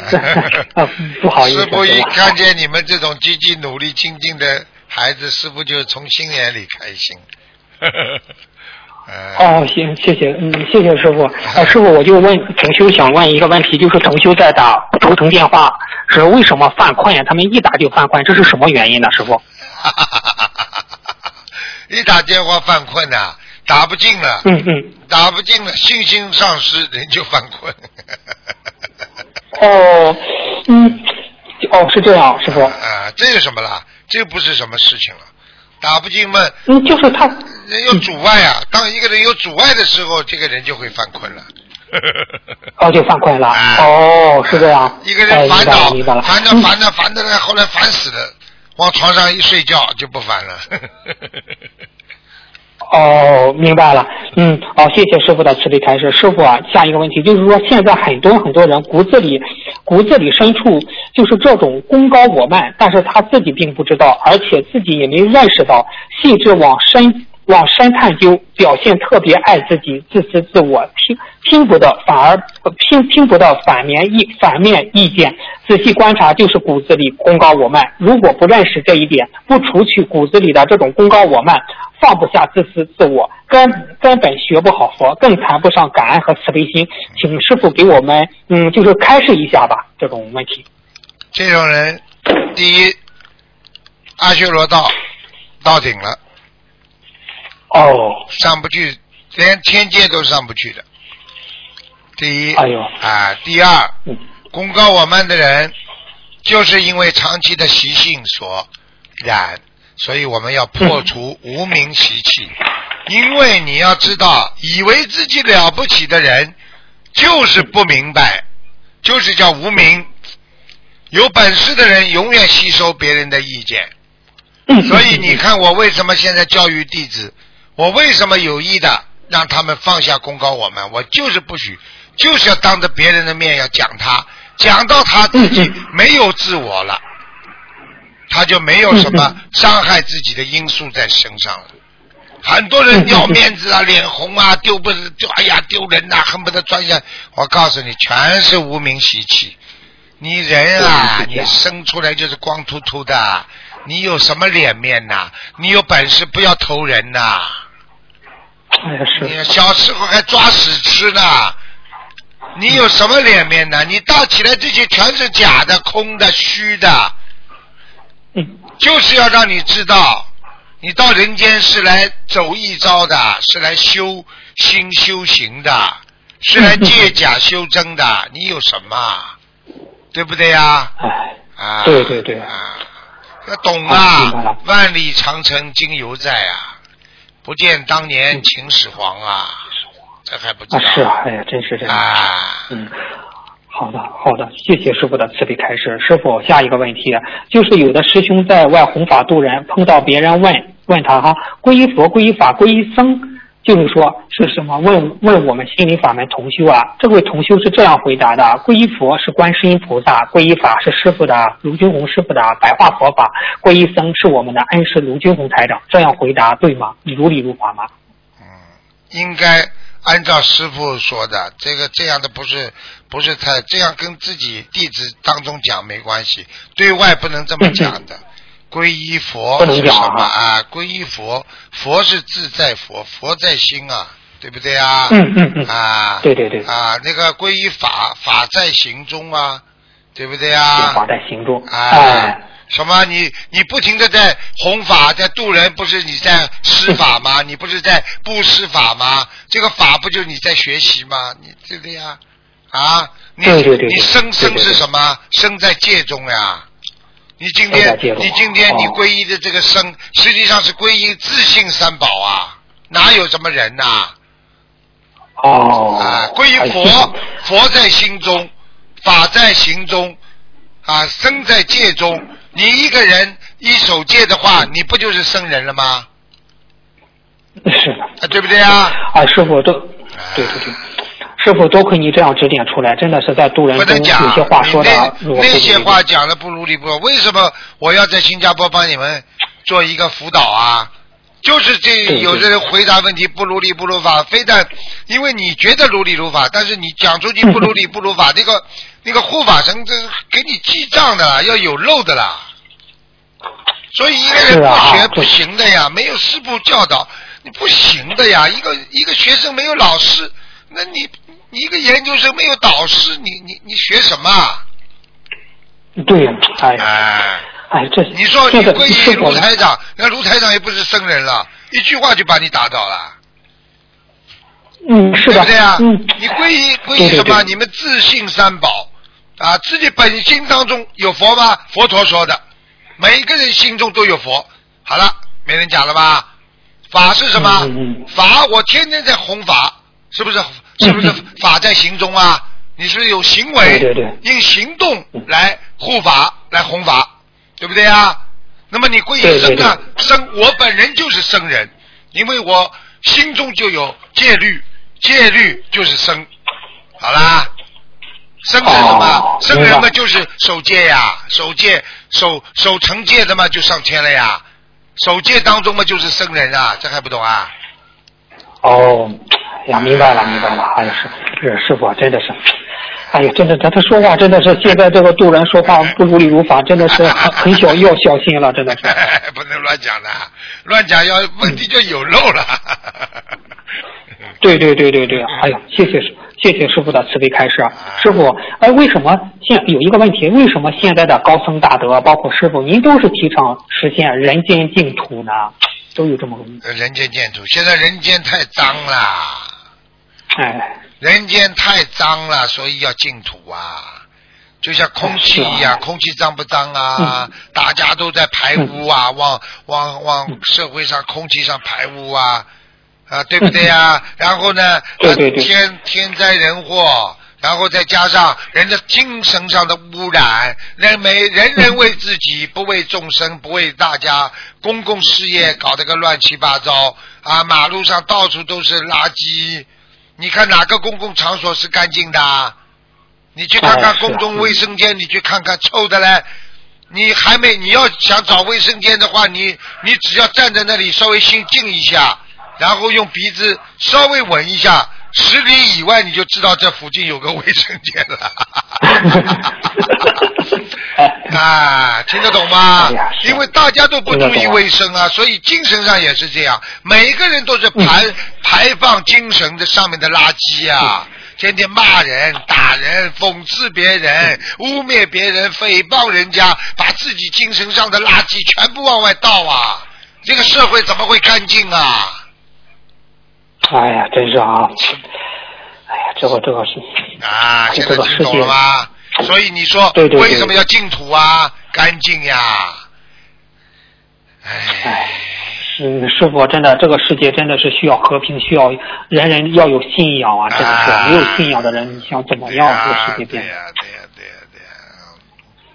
S5: *laughs* 不好意思。
S1: 师傅一看见你们这种积极努力精进的孩子，师傅就从心眼里开心。*laughs*
S5: 哦，行，谢谢，嗯，谢谢师傅。哎，师傅，我就问同修想问一个问题，就是同修在打头疼电话，是为什么犯困呀？他们一打就犯困，这是什么原因呢？师傅？
S1: 一打电话犯困呐，打不进了，
S5: 嗯嗯，
S1: 打不进了，信心丧失，人就犯困。
S5: 哦，嗯，哦，是这样，师傅。
S1: 啊，这有什么啦？这不是什么事情了，打不进嘛。
S5: 嗯，就是他。
S1: 人有阻碍啊，当一个人有阻碍的时候，这个人就会犯困了。
S5: 哦，就犯困了。哦，是这样。
S1: 一个人烦恼，烦着烦着烦着，后来烦死了。往床上一睡觉就不烦了。*laughs*
S5: 哦，明白了。嗯，好，谢谢师傅的慈悲开示。师傅啊，下一个问题就是说，现在很多很多人骨子里骨子里深处就是这种功高我慢，但是他自己并不知道，而且自己也没认识到，细致往深。往深探究，表现特别爱自己，自私自我，听听不到，反而听听不到反面意反面意见。仔细观察，就是骨子里功高我慢。如果不认识这一点，不除去骨子里的这种功高我慢，放不下自私自我，根根本学不好佛，更谈不上感恩和慈悲心。请师傅给我们，嗯，就是开示一下吧，这种问题。
S1: 这种人，第一，阿修罗道到顶了。
S5: 哦，
S1: 上不去，连天界都上不去的。第一，
S5: 哎呦，
S1: 啊，第二，功高我慢的人，就是因为长期的习性所染，所以我们要破除无名习气。因为你要知道，以为自己了不起的人，就是不明白，就是叫无名。有本事的人永远吸收别人的意见，所以你看我为什么现在教育弟子。我为什么有意的让他们放下功高我们？我就是不许，就是要当着别人的面要讲他，讲到他自己没有自我了，他就没有什么伤害自己的因素在身上了。很多人要面子啊，脸红啊，丢不丢？哎呀，丢人呐，恨不得钻下。我告诉你，全是无名习气。你人啊，你生出来就是光秃秃的，你有什么脸面呐？你有本事不要投人呐！
S5: 哎呀，是。
S1: 你小时候还抓屎吃呢，你有什么脸面呢？你倒起来这些全是假的、空的、虚的。
S5: 嗯。
S1: 就是要让你知道，你到人间是来走一遭的，是来修心修行的，是来借假修真的。*laughs* 你有什么？对不对呀？
S5: 哎。
S1: 啊。
S5: 对对对。
S1: 啊。要懂啊！万里长城今犹在啊！不见当年秦始皇啊，这还不知道？
S5: 是啊，哎呀，真是这样。
S1: 啊，
S5: 嗯，好的，好的，谢谢师傅的慈悲开示。师傅，下一个问题就是有的师兄在外弘法度人，碰到别人问问他哈，皈依佛、皈依法、皈依僧。就是说，是什么？问问我们心理法门同修啊？这位同修是这样回答的：皈依佛是观世音菩萨，皈依法是师傅的卢军红师傅的白话佛法，皈依僧是我们的恩师卢军红台长。这样回答对吗？如理如法吗？
S1: 嗯，应该按照师傅说的，这个这样的不是不是太这样跟自己弟子当中讲没关系，对外不能这么讲的。皈依佛
S5: 不能
S1: 是什么
S5: 讲啊
S1: 啊？皈依佛，佛是自在佛，佛在心啊，对不对啊？
S5: 嗯嗯嗯
S1: 啊，
S5: 对对对
S1: 啊，那个皈依法，法在行中啊，对不对啊？
S5: 法在行中，
S1: 啊
S5: 哎，，
S1: 什么？你你不停的在弘法，在度人，不是你在施法吗？你不是在布施法吗？这个法不就是你在学习吗？你对不对呀？啊，你你生生是什么？生在戒中呀。你今天你今天
S5: 哦。
S1: 你皈依的这个生，实际上是皈依自信三宝啊，哪有什么人呐、
S5: 哦，
S1: 啊，皈依
S5: 哎
S1: 佛，佛在心中，法在行中，啊，生在戒中。你一个人一守戒的话，你不就是生人了吗？
S5: 是。的，
S1: 啊，对不对啊？
S5: 啊，师傅都，对对对，师傅多亏你这样指点出来，真的是在渡人中
S1: 不能讲，
S5: 有些话说的
S1: 你那那些话讲的不如理不如。为什么我要在新加坡帮你们做一个辅导啊？就是这有的人回答问题不如理不如法，非但因为你觉得如理如法，但是你讲出去不如理 *laughs* 不如法，那个那个护法神这给你记账的啦，要有漏的啦。所以一个人不学不行的呀，没有师傅教导，你不行的呀。一个一个学生没有老师，那你你一个研究生没有导师，你你你学什么啊？
S5: 对呀，哎呀，
S1: 哎，
S5: 哎，这
S1: 你说你皈依卢台长，那卢台长也不是生人了，一句话就把你打倒了，
S5: 嗯，是的，
S1: 对不对啊？
S5: 嗯，
S1: 你皈依皈依什么？
S5: 对
S1: 你们自信三宝啊，自己本心当中有佛吗？佛陀说的，每个人心中都有佛。好了，没人讲了吧？法是什么？
S5: 嗯嗯嗯
S1: 法我天天在弘法，是不是？是不是法在行中啊？你是不是有行为？
S5: 对对对
S1: 用行动来护法，来弘法，对不对啊？那么你皈依
S5: 对对
S1: 僧呢？僧，我本人就是生人，因为我心中就有戒律，戒律就是生。好啦，僧是什么
S5: 哦？
S1: 僧人嘛就是守戒呀，守戒守守成戒的嘛就上天了呀，守戒当中嘛就是生人啊，这还不懂啊？
S5: 哦，哎呀，明白了，明白了。哎呀，是是师傅，真的是，哎呀，真的，他他说话真的是，现在这个渡人说话不如理如法，真的是很很小要小心了，真的是。*laughs*
S1: 不能乱讲的，乱讲要问题就有漏了。*laughs*
S5: 对对对对对，哎呀，谢谢师谢谢师傅的慈悲开示啊，师傅，哎，为什么现有一个问题？为什么现在的高僧大德，包括师傅，您都是提倡实现人间净土呢？都有这么个
S1: 人间净土，现在人间太脏了，
S5: 哎，
S1: 人间太脏了，所以要净土啊。就像空气一样，
S5: 啊。
S1: 空气脏不脏啊？大家都在排污啊，往往往社会上空气上排污啊，啊，对不对啊？然后呢，
S5: 对对对。
S1: 天天灾人祸，然后再加上人的精神上的污染，认为人人为自己，不为众生，不为大家，公共事业搞得个乱七八糟啊！马路上到处都是垃圾，你看哪个公共场所是干净的啊？你去看看公众卫生间，你去看看臭的嘞。你还没，你要想找卫生间的话，你你只要站在那里稍微心静一下，然后用鼻子稍微闻一下，十里以外你就知道这附近有个卫生间了。*laughs* 啊，听得懂吗因为大家都不注意卫生啊，所以精神上也是这样，每个人都是排、排放精神的上面的垃圾啊。天天骂人、打人、讽刺别人、污蔑别人、诽谤人家，把自己精神上的垃圾全部往外倒啊！这个社会怎么会干净啊？
S5: 哎呀，真是啊，哎呀，这个这个是，
S1: 啊，现在
S5: 这个世界
S1: 听懂了吗？所以你说
S5: 对对对
S1: 为什么要净土啊？干净呀！哎
S5: 哎，是师傅，真的这个世界真的是需要和平，需要人人要有信仰啊！真的
S1: 啊
S5: 是没有信仰的人，你想怎么样？这个世界变。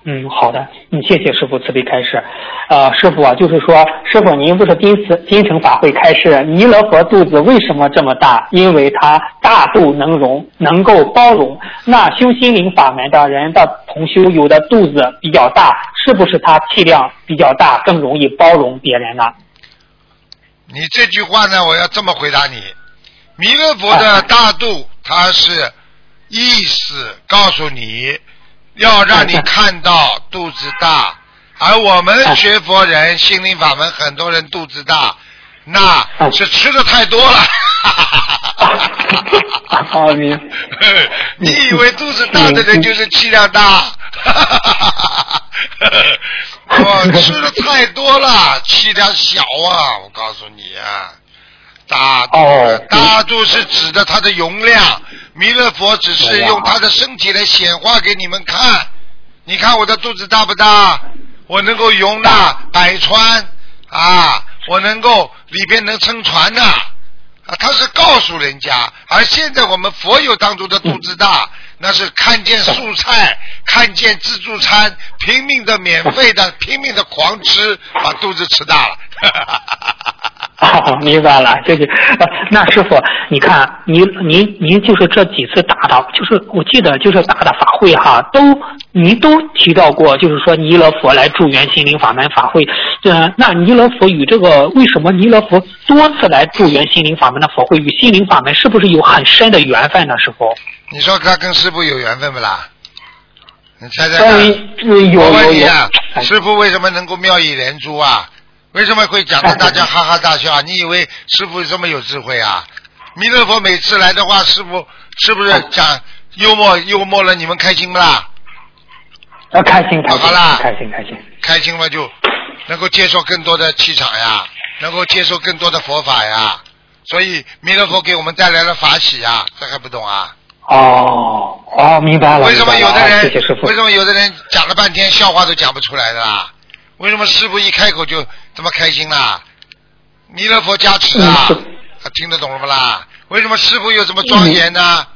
S5: 嗯，好的，嗯，谢谢师傅慈悲开示。呃，师傅啊，就是说，师傅您不是金慈金城法会开示，弥勒佛肚子为什么这么大？因为他大肚能容，能够包容。那修心灵法门的人的同修，有的肚子比较大，是不是他气量比较大，更容易包容别人呢？
S1: 你这句话呢，我要这么回答你：弥勒佛的大肚，他是意思告诉你，要让你看到肚子大。而我们学佛人，心灵法门，很多人肚子大，那是吃的太多了。*laughs* *laughs* 你以为肚子大的人就是气量大？我，*laughs* 吃的太多了，气量小啊！我告诉你啊，大肚、
S5: 哦
S1: 大肚是指的它的容量，弥勒佛只是用他的身体来显化给你们看。你看我的肚子大不大？我能够容纳百川啊，我能够里边能撑船呐、啊，他是告诉人家，而现在我们佛友当中的肚子大，那是看见素菜，看见自助餐，拼命的免费的，拼命的狂吃，把肚子吃大了。*laughs*
S5: 哦，明白了，谢谢。呃，那师傅，你看，您您您就是这几次打的，就是我记得就是打的法会哈，都您都提到过，就是说弥勒佛来助缘心灵法门法会。呃，那弥勒佛与这个为什么弥勒佛多次来助缘心灵法门的佛会，与心灵法门是不是有很深的缘分呢？师傅？
S1: 你说他跟师傅有缘分不啦？你猜猜
S5: 呃
S1: 看。，
S5: 有
S1: 我问
S5: 有有
S1: 你啊，，
S5: 哎
S1: 师傅为什么能够妙语连珠啊？为什么会讲的大家哈哈大笑啊？你以为师傅这么有智慧啊？弥勒佛每次来的话，师傅是不是讲幽默幽默了？你们开心不啦？
S5: 啊，开心开心，
S1: 好啦
S5: 开心开心。
S1: 开心了就能够接受更多的气场呀，能够接受更多的佛法呀。所以弥勒佛给我们带来了法喜呀，这还不懂啊？
S5: 哦哦，明白了。
S1: 为什么有的人
S5: 谢谢师傅
S1: 为。什么有的人讲了半天笑话都讲不出来的啦？为什么师傅一开口就这么开心啦？弥勒佛加持啊，听得懂了不啦？为什么师傅又这么庄严呢？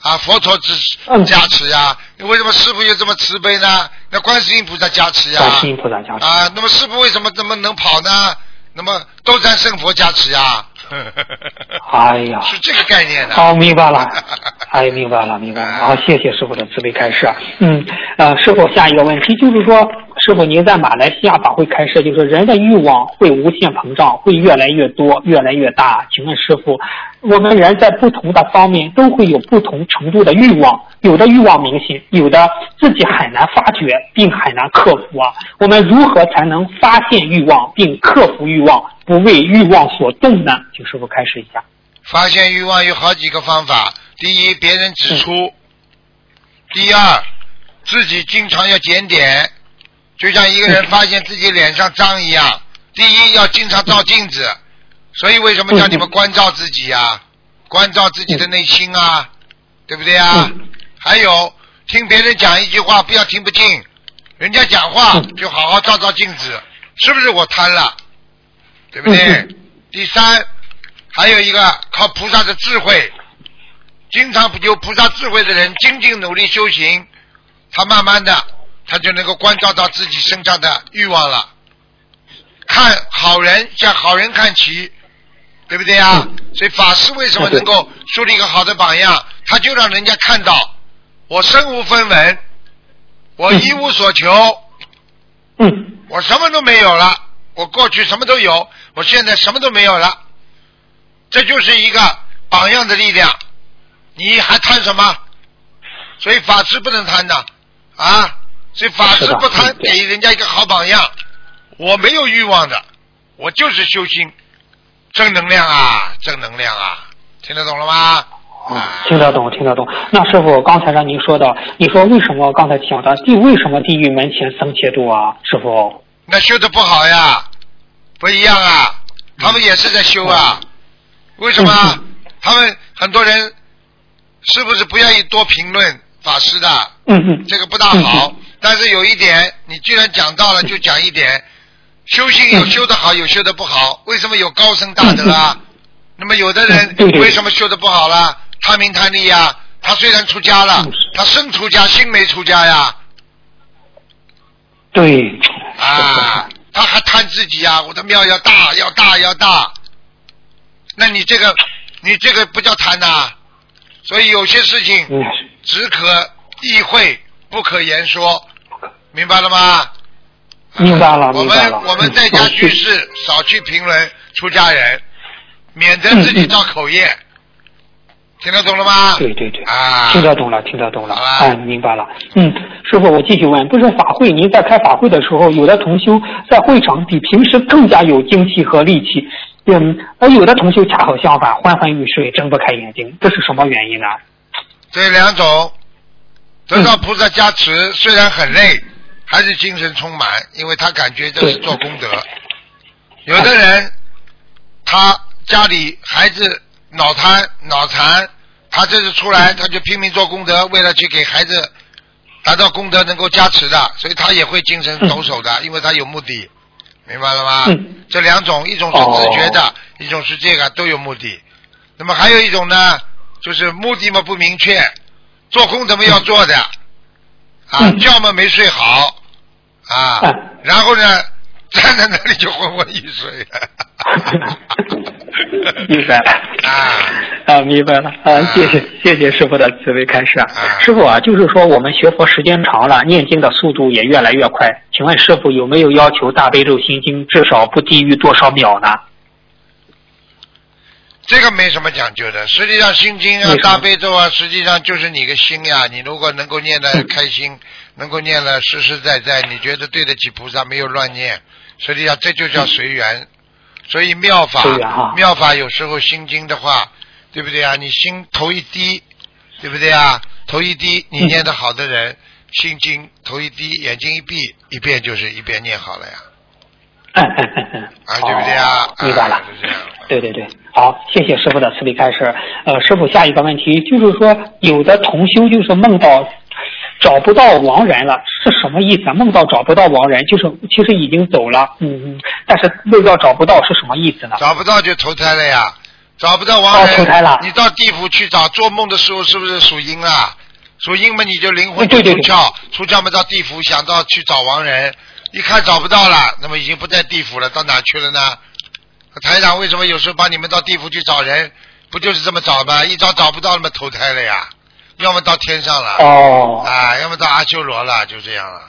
S1: 啊，佛陀之
S5: 嗯
S1: 加持呀、为什么师傅又这么慈悲呢？那观世音菩萨加持呀、
S5: 观世音菩萨加持。
S1: 啊，那么师傅为什么这么能跑呢？那么都在圣佛加持呀、*laughs*
S5: 哎呀，
S1: 是这个概念的。
S5: 好，明白了。*laughs* 哎，明白了，明白了。好，谢谢师傅的慈悲开示。嗯，呃，师傅，下一个问题就是说，师傅您在马来西亚法会开示，就是人的欲望会无限膨胀，会越来越多，越来越大。请问师傅，我们人在不同的方面都会有不同程度的欲望，有的欲望明显，有的自己很难发觉，并很难克服啊。我们如何才能发现欲望并克服欲望，不为欲望所动呢？请师傅开始一下。
S1: 发现欲望有好几个方法：第一，别人指出；第二，自己经常要检点，就像一个人发现自己脸上脏一样。第一，要经常照镜子，所以为什么叫你们关照自己呀、关照自己的内心啊，对不对啊？还有，听别人讲一句话，不要听不进，人家讲话就好好照照镜子，是不是我贪了？对不对？
S5: 嗯
S1: 第三，还有一个靠菩萨的智慧，经常有菩萨智慧的人，精进努力修行，他慢慢的，他就能够关照到自己身上的欲望了。看好人，向好人看齐，对不对啊？所以法师为什么能够树立一个好的榜样？他就让人家看到，我身无分文，我一无所求，
S5: 嗯
S1: 我什么都没有了，我过去什么都有，我现在什么都没有了，这就是一个榜样的力量。你还贪什么？所以法师不能贪的啊！所以法师不贪给人家一个好榜样。我没有欲望的，我就是修心，正能量啊，正能量啊，听得懂了吗？
S5: 啊，听得懂，听得懂。那师傅，刚才让您说的，你说为什么刚才讲的地为什么地狱门前僧切度啊？师傅，
S1: 那修的不好呀，不一样啊，他们也是在修啊。为什么
S5: 嗯？
S1: 他们很多人是不是不愿意多评论法师的？这个不大好。但是有一点，你既然讲到了，就讲一点。修行有修的好，有修的不好。为什么有高僧大德啊？那么有的人为什么修的不好了？贪名贪利呀。他虽然出家了他身出家，心没出家呀。
S5: 对，
S1: 啊，他还贪自己啊、我的庙要大，*laughs* 要大，要大。那你这个，你这个不叫贪呐、所以有些事情
S5: 嗯，
S1: 只可意会，不可言说，明白了吗？
S5: 明白了，
S1: 我。们我们在家居士少去评论出家人，免得自己造口业。听得懂了吗？
S5: 对对对，
S1: 啊，
S5: 听得懂了，听得懂了，
S1: 好了
S5: 哎，明白了。嗯，师傅，我继续问，不是法会，您在开法会的时候，有的同修在会场比平时更加有精气和力气，嗯，而有的同修恰好相反，昏昏欲睡，睁不开眼睛，这是什么原因呢？
S1: 这两种得到菩萨加持，虽然很累，还是精神充满，因为他感觉这是做功德。有的人他家里孩子脑瘫、脑残，他这次出来他就拼命做功德，为了去给孩子达到功德能够加持的，所以他也会精神抖擞的，因为他有目的，明白了吗？
S5: 嗯
S1: 这两种，一种是自觉的，一种是这个都有目的。那么还有一种呢，就是目的嘛不明确，做功德嘛要做的，啊，
S5: 嗯
S1: 觉嘛没睡好，啊，
S5: 嗯
S1: 然后呢，站在那里就昏昏欲睡。
S5: 明白了。
S1: 啊，
S5: 啊，明白了啊，谢谢谢谢师傅的慈悲开示啊。师傅啊，就是说我们学佛时间长了，念经的速度也越来越快。请问师傅有没有要求大悲咒心经至少不低于多少秒呢？
S1: 这个没什么讲究的，实际上心经啊大悲咒啊，实际上就是你个心呀。你如果能够念得开心，能够念了实实在在，你觉得对得起菩萨，没有乱念，实际上这就叫随缘。所以妙法妙法有时候心经的话，对不对啊？你心头一低，对不对啊？头一低，你念得好的人，心经头一低，眼睛一闭，一遍就是一遍念好了呀，
S5: 嗯嗯嗯嗯。
S1: 啊，对不对啊？
S5: 哦明白了。对对对，好，谢谢师傅的慈悲开示。呃，师傅下一个问题就是说，有的同修就是梦到找不到亡人了，是什么意思啊？梦到找不到亡人，就是其实已经走了，嗯嗯，但是梦到找不到是什么意思呢？
S1: 找不到就投胎了呀，找不到亡人，
S5: 哦投胎了
S1: 你到地府去找，做梦的时候是不是属阴啊？属阴嘛，你就灵魂
S5: 哎对对对
S1: 出窍，出窍嘛到地府想到去找亡人，一看找不到了，那么已经不在地府了，到哪去了呢？台长为什么有时候帮你们到地府去找人，不就是这么找吗？一找找不到那么，投胎了呀，要么到天上了，
S5: 哦
S1: 啊，要么到阿修罗了，就这样了。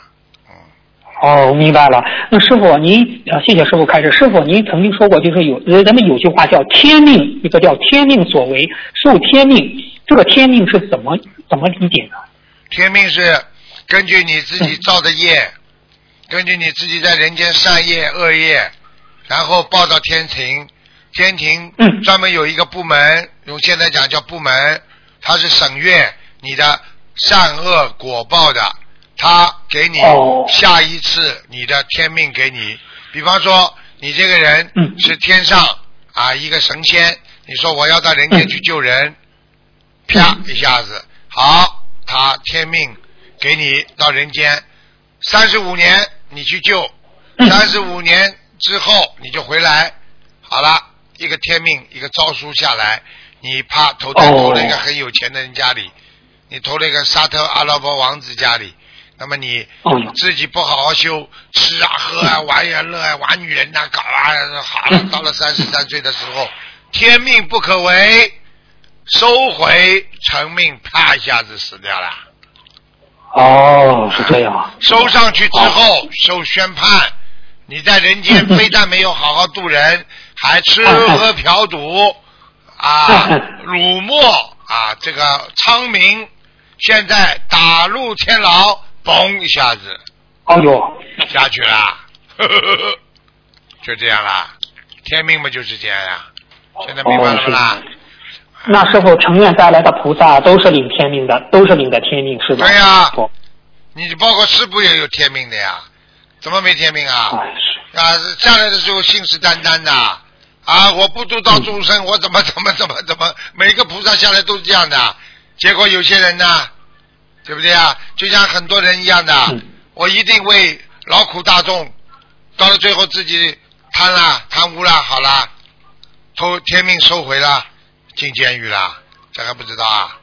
S5: 哦，明白了。那师傅您啊，谢谢师傅开始。师傅您曾经说过，就是有咱们有句话叫天命，一个叫天命所为，受天命。这个天命是怎么怎么理解呢？
S1: 天命是根据你自己造的业，根据你自己在人间善业恶业，然后报到天庭。天庭
S5: 嗯
S1: 专门有一个部门，用现在讲叫部门，它是审阅你的善恶果报的，他给你
S5: 哦。
S1: 下一次你的天命给你。比方说，你这个人
S5: 嗯。
S1: 是天上啊一个神仙，你说我要到人间去救人，啪一下子，好，他天命给你到人间，三十五年你去救，
S5: 嗯。
S1: 三十五年之后你就回来，好了，一个天命一个诏书下来，你啪投胎
S5: 哦。
S1: 投了一个很有钱的人家里，你投了一个沙特阿拉伯王子家里，那么你自己不好好修，吃啊喝啊 *laughs* 玩呀乐啊玩女人呐、搞啊，好了，*laughs* 到了三十三岁的时候，天命不可违，收回成命，啪一下子死掉了。
S5: 哦，是这样啊。
S1: 收上去之后受宣判，你在人间非但没有好好度人，*laughs* 还吃喝嫖赌啊，辱没啊这个昌明，现在打入天牢，嘣一下子。
S5: 哦呦，
S1: 下去了，呵呵呵呵就这样啦，天命嘛就是这样呀，现在明白了？
S5: 那师傅成愿带来的菩萨都是领天命的，都是领的天命是吧？
S1: 对呀。
S5: 哦。
S1: 你包括师傅也有天命的呀，怎么没天命啊？啊，下来的时候信誓旦旦的啊，我不度到众生，我怎么怎么怎么怎么，每个菩萨下来都是这样的。结果有些人呢，对不对啊？就像很多人一样的，
S5: 嗯
S1: 我一定为劳苦大众，到了最后自己贪了、贪污了，好了，偷天命收回了，进监狱了，这还不知道啊？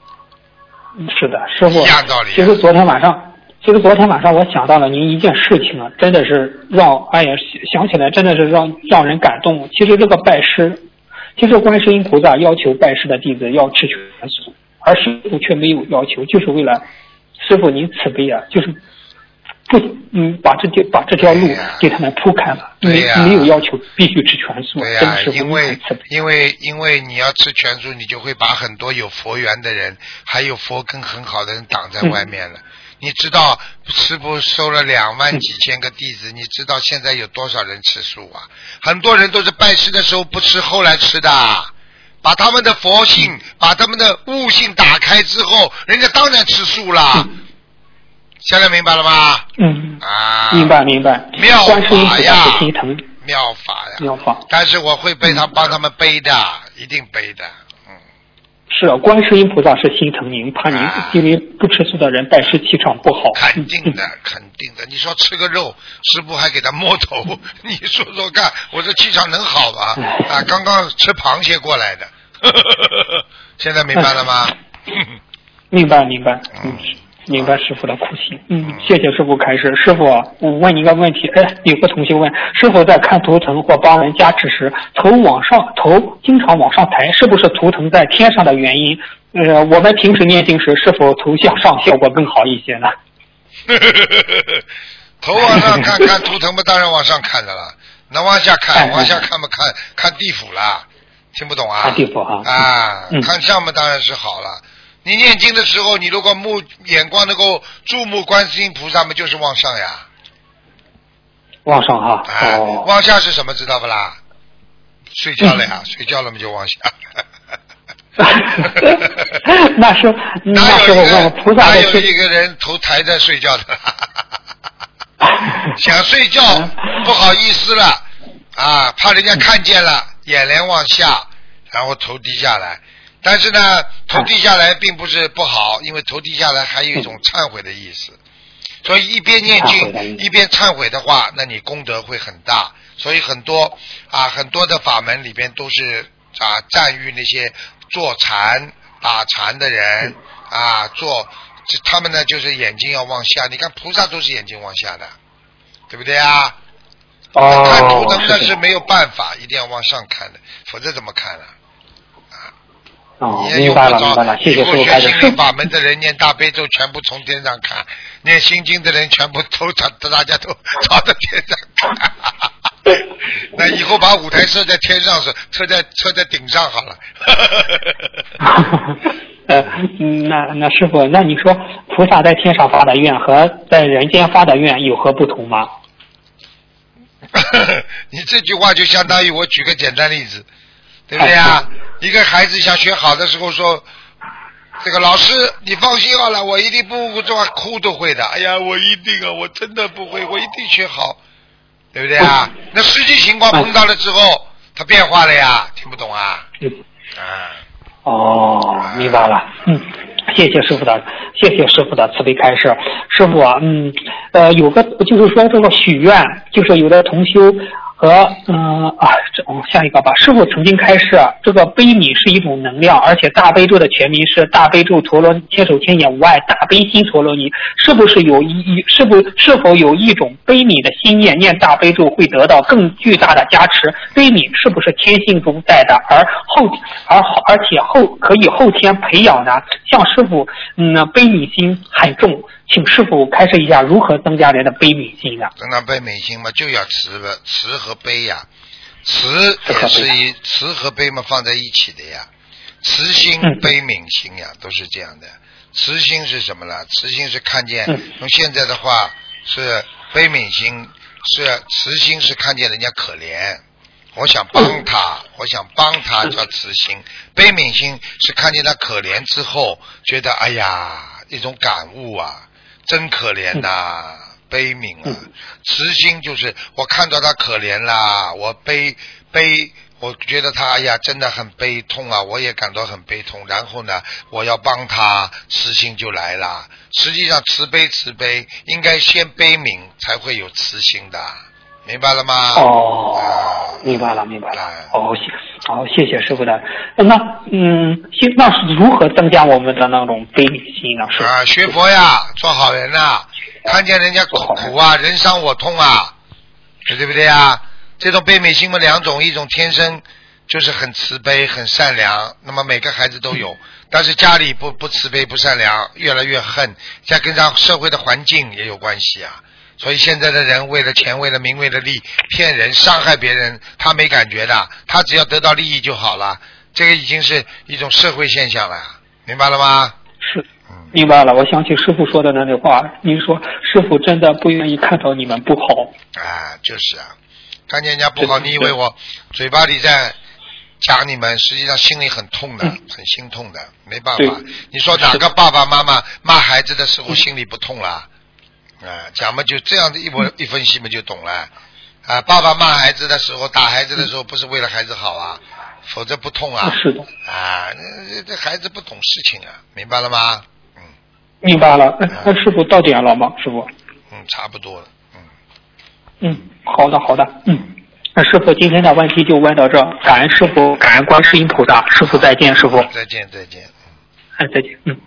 S5: 是的，师傅
S1: 一样道理啊。
S5: 其实昨天晚上，其实昨天晚上我想到了您一件事情啊，真的是让哎呀想起来真的是让让人感动。其实这个拜师，其实观世音菩萨要求拜师的弟子要吃全素，而师傅却没有要求，就是为了师傅您慈悲啊，就是不嗯把这条把这条路给他们铺开了，没
S1: 对呀
S5: 没有要求必须吃全素，
S1: 对呀、因为因为因为你要吃全素，你就会把很多有佛缘的人，还有佛根很好的人挡在外面了。你知道师傅收了两万几千个弟子，你知道现在有多少人吃素啊？很多人都是拜师的时候不吃，后来吃的。把他们的佛性、把他们的悟性打开之后，人家当然吃素了。现在明白了吗？
S5: 嗯，
S1: 啊，
S5: 明白明白。
S1: 妙，法呀。妙法呀，
S5: 妙法。
S1: 但是我会背他帮他们背的，一定背的。嗯，
S5: 是啊，观世音菩萨是心疼您，怕您
S1: 啊
S5: 因为不吃素的人拜师气场不好。
S1: 肯定的，肯定的。你说吃个肉，师傅还给他摸头，*laughs* 你说说看，我这气场能好吗？啊，刚刚吃螃蟹过来的，*laughs* 现在明白了吗？
S5: 明白明白，
S1: 嗯
S5: 嗯，明白师傅的苦心。嗯，谢谢师傅开示。师傅，我问你一个问题，哎，有个同学问，师傅在看图腾或帮人加持时，头往上，头经常往上抬，是不是图腾在天上的原因？呃，我们平时念经时，是否头向上效果更好一些呢？*laughs*
S1: 头往上看看图腾嘛，当然往上看的了。那往下看，
S5: 哎
S1: 往下看嘛，看看地府啦。听不懂啊？
S5: 看地府哈
S1: 啊，
S5: 嗯
S1: 看相嘛，当然是好了。你念经的时候，你如果目眼光能够注目观世音菩萨嘛，就是往上呀。
S5: 往上哈，
S1: 啊，
S5: 哦，
S1: 往下是什么？知道不啦？睡觉了呀，睡觉了嘛就往下。*laughs*
S5: 那是那
S1: 哪有一
S5: 时候我
S1: 个
S5: 菩萨的是
S1: 哪有一个人头抬在睡觉的？*laughs* 想睡觉不好意思了啊，怕人家看见了，眼帘往下，然后头低下来。但是呢，头低下来并不是不好，因为头低下来还有一种忏悔的意思。所以一边念经一边忏悔的话，那你功德会很大。所以很多啊，很多的法门里边都是啊赞誉那些坐禅打禅的人啊，做他们呢就是眼睛要往下。你看菩萨都是眼睛往下的，对不对啊？看
S5: 哦
S1: 图腾那是没有办法，一定要往上看的，否则怎么看呢、
S5: 明白了明白了，谢谢
S1: 以后
S5: 师傅开示。
S1: 学心灵法门的人念大悲咒，全部从天上看；念心经的人，全部都朝大家都 *laughs* 朝着天上看。*laughs* 那以后把舞台设在天上是设在设在顶上好了。*laughs*
S5: 那那师傅，那你说菩萨在天上发的愿和在人间发的愿有何不同吗？
S1: 你这句话就相当于我举个简单例子，对不对啊？一个孩子想学好的时候说，这个老师你放心好了，我一定不这么哭都会的。哎呀，我一定啊，我真的不会，我一定学好，对不对啊？那实际情况碰到了之后，他变化了呀，听不懂啊？
S5: 嗯
S1: 啊，
S5: 哦，明白了。嗯，谢谢师傅的，谢谢师傅的慈悲开示。师傅啊，嗯，呃，有个就是说这个许愿，就是有的同修和嗯啊，这哦下一个吧。师傅曾经开示，这个悲悯是一种能量，而且大悲咒的全名是大悲咒陀罗千手千眼无碍大悲心陀罗尼，是不是有一一是不是否有一种悲悯的心念念大悲咒会得到更巨大的加持？悲悯是不是天性中带的，而后而后而且后可以后天培养呢？像师傅，嗯，悲悯心很重，请师傅开示一下如何增加人的悲悯心呢？
S1: 增加悲悯心嘛，就要慈的慈和悲呀，慈也是一慈和悲嘛放在一起的呀，慈心
S5: 嗯
S1: 悲悯心呀，都是这样的。慈心是什么呢？慈心是看见，
S5: 嗯
S1: 用现在的话是悲悯心，是慈心是看见人家可怜，我想帮他，我想帮他叫慈心，悲悯心是看见他可怜之后，觉得哎呀一种感悟啊，真可怜呐、悲悯啊，慈心就是我看到他可怜啦，我悲悲，我觉得他哎呀真的很悲痛啊，我也感到很悲痛。然后呢，我要帮他，慈心就来了。实际上慈悲慈悲应该先悲悯，才会有慈心的，明白了吗？
S5: 哦
S1: 啊，
S5: 明白了，明白了
S1: 哎。
S5: 哦，谢，好，谢谢师傅的。那嗯，现那是如何增加我们的那种悲悯心呢？是
S1: 啊，学佛呀，做好人呐、看见人家苦啊，人伤我痛啊，对不对啊？这种悲悯心嘛，两种，一种天生就是很慈悲、很善良，那么每个孩子都有。但是家里不不慈悲、不善良，越来越恨，再跟上社会的环境也有关系啊。所以现在的人为了钱、为了名、为了利，骗人、伤害别人，他没感觉的，他只要得到利益就好了。这个已经是一种社会现象了，明白了吗？
S5: 是，明白了。我想起师傅说的那句话，您说师傅真的不愿意看到你们不好。
S1: 啊，就是啊，看见人家不好，你以为我嘴巴里在讲你们，实际上心里很痛的，
S5: 嗯
S1: 很心痛的，没办法。你说哪个爸爸妈妈骂孩子的时
S5: 嗯
S1: 候心里不痛啦？啊，讲嘛就这样子一
S5: 嗯
S1: 一分析嘛就懂了。啊，爸爸骂孩子的时候，打孩子的时候，不是为了孩子好啊，否则不痛啊。
S5: 是的，
S1: 啊，那这孩子不懂事情啊，明白了吗？嗯
S5: 明白了。那那师傅到点了吗？师傅？
S1: 嗯，差不多了。嗯，
S5: 嗯，好的好的，嗯。那师傅今天的问题就问到这，感恩师傅，感恩观世音菩萨，师傅再见，师傅，
S1: 再见再见。
S5: 哎再见，嗯。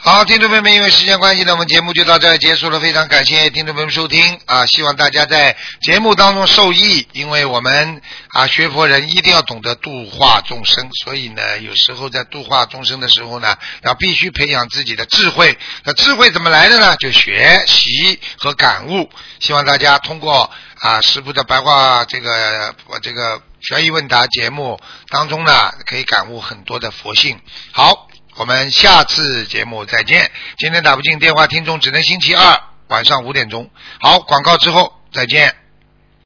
S1: 好，听众朋友们，因为时间关系呢，我们节目就到这儿结束了。非常感谢听众朋友们收听啊！希望大家在节目当中受益，因为我们啊学佛人一定要懂得度化众生，所以呢，有时候在度化众生的时候呢，要必须培养自己的智慧。那智慧怎么来的呢？就学习和感悟。希望大家通过啊师傅的白话这个我这个悬疑问答节目当中呢，可以感悟很多的佛性。好。我们下次节目再见。今天打不进电话，听众只能星期二晚上五点钟。好，广告之后再见。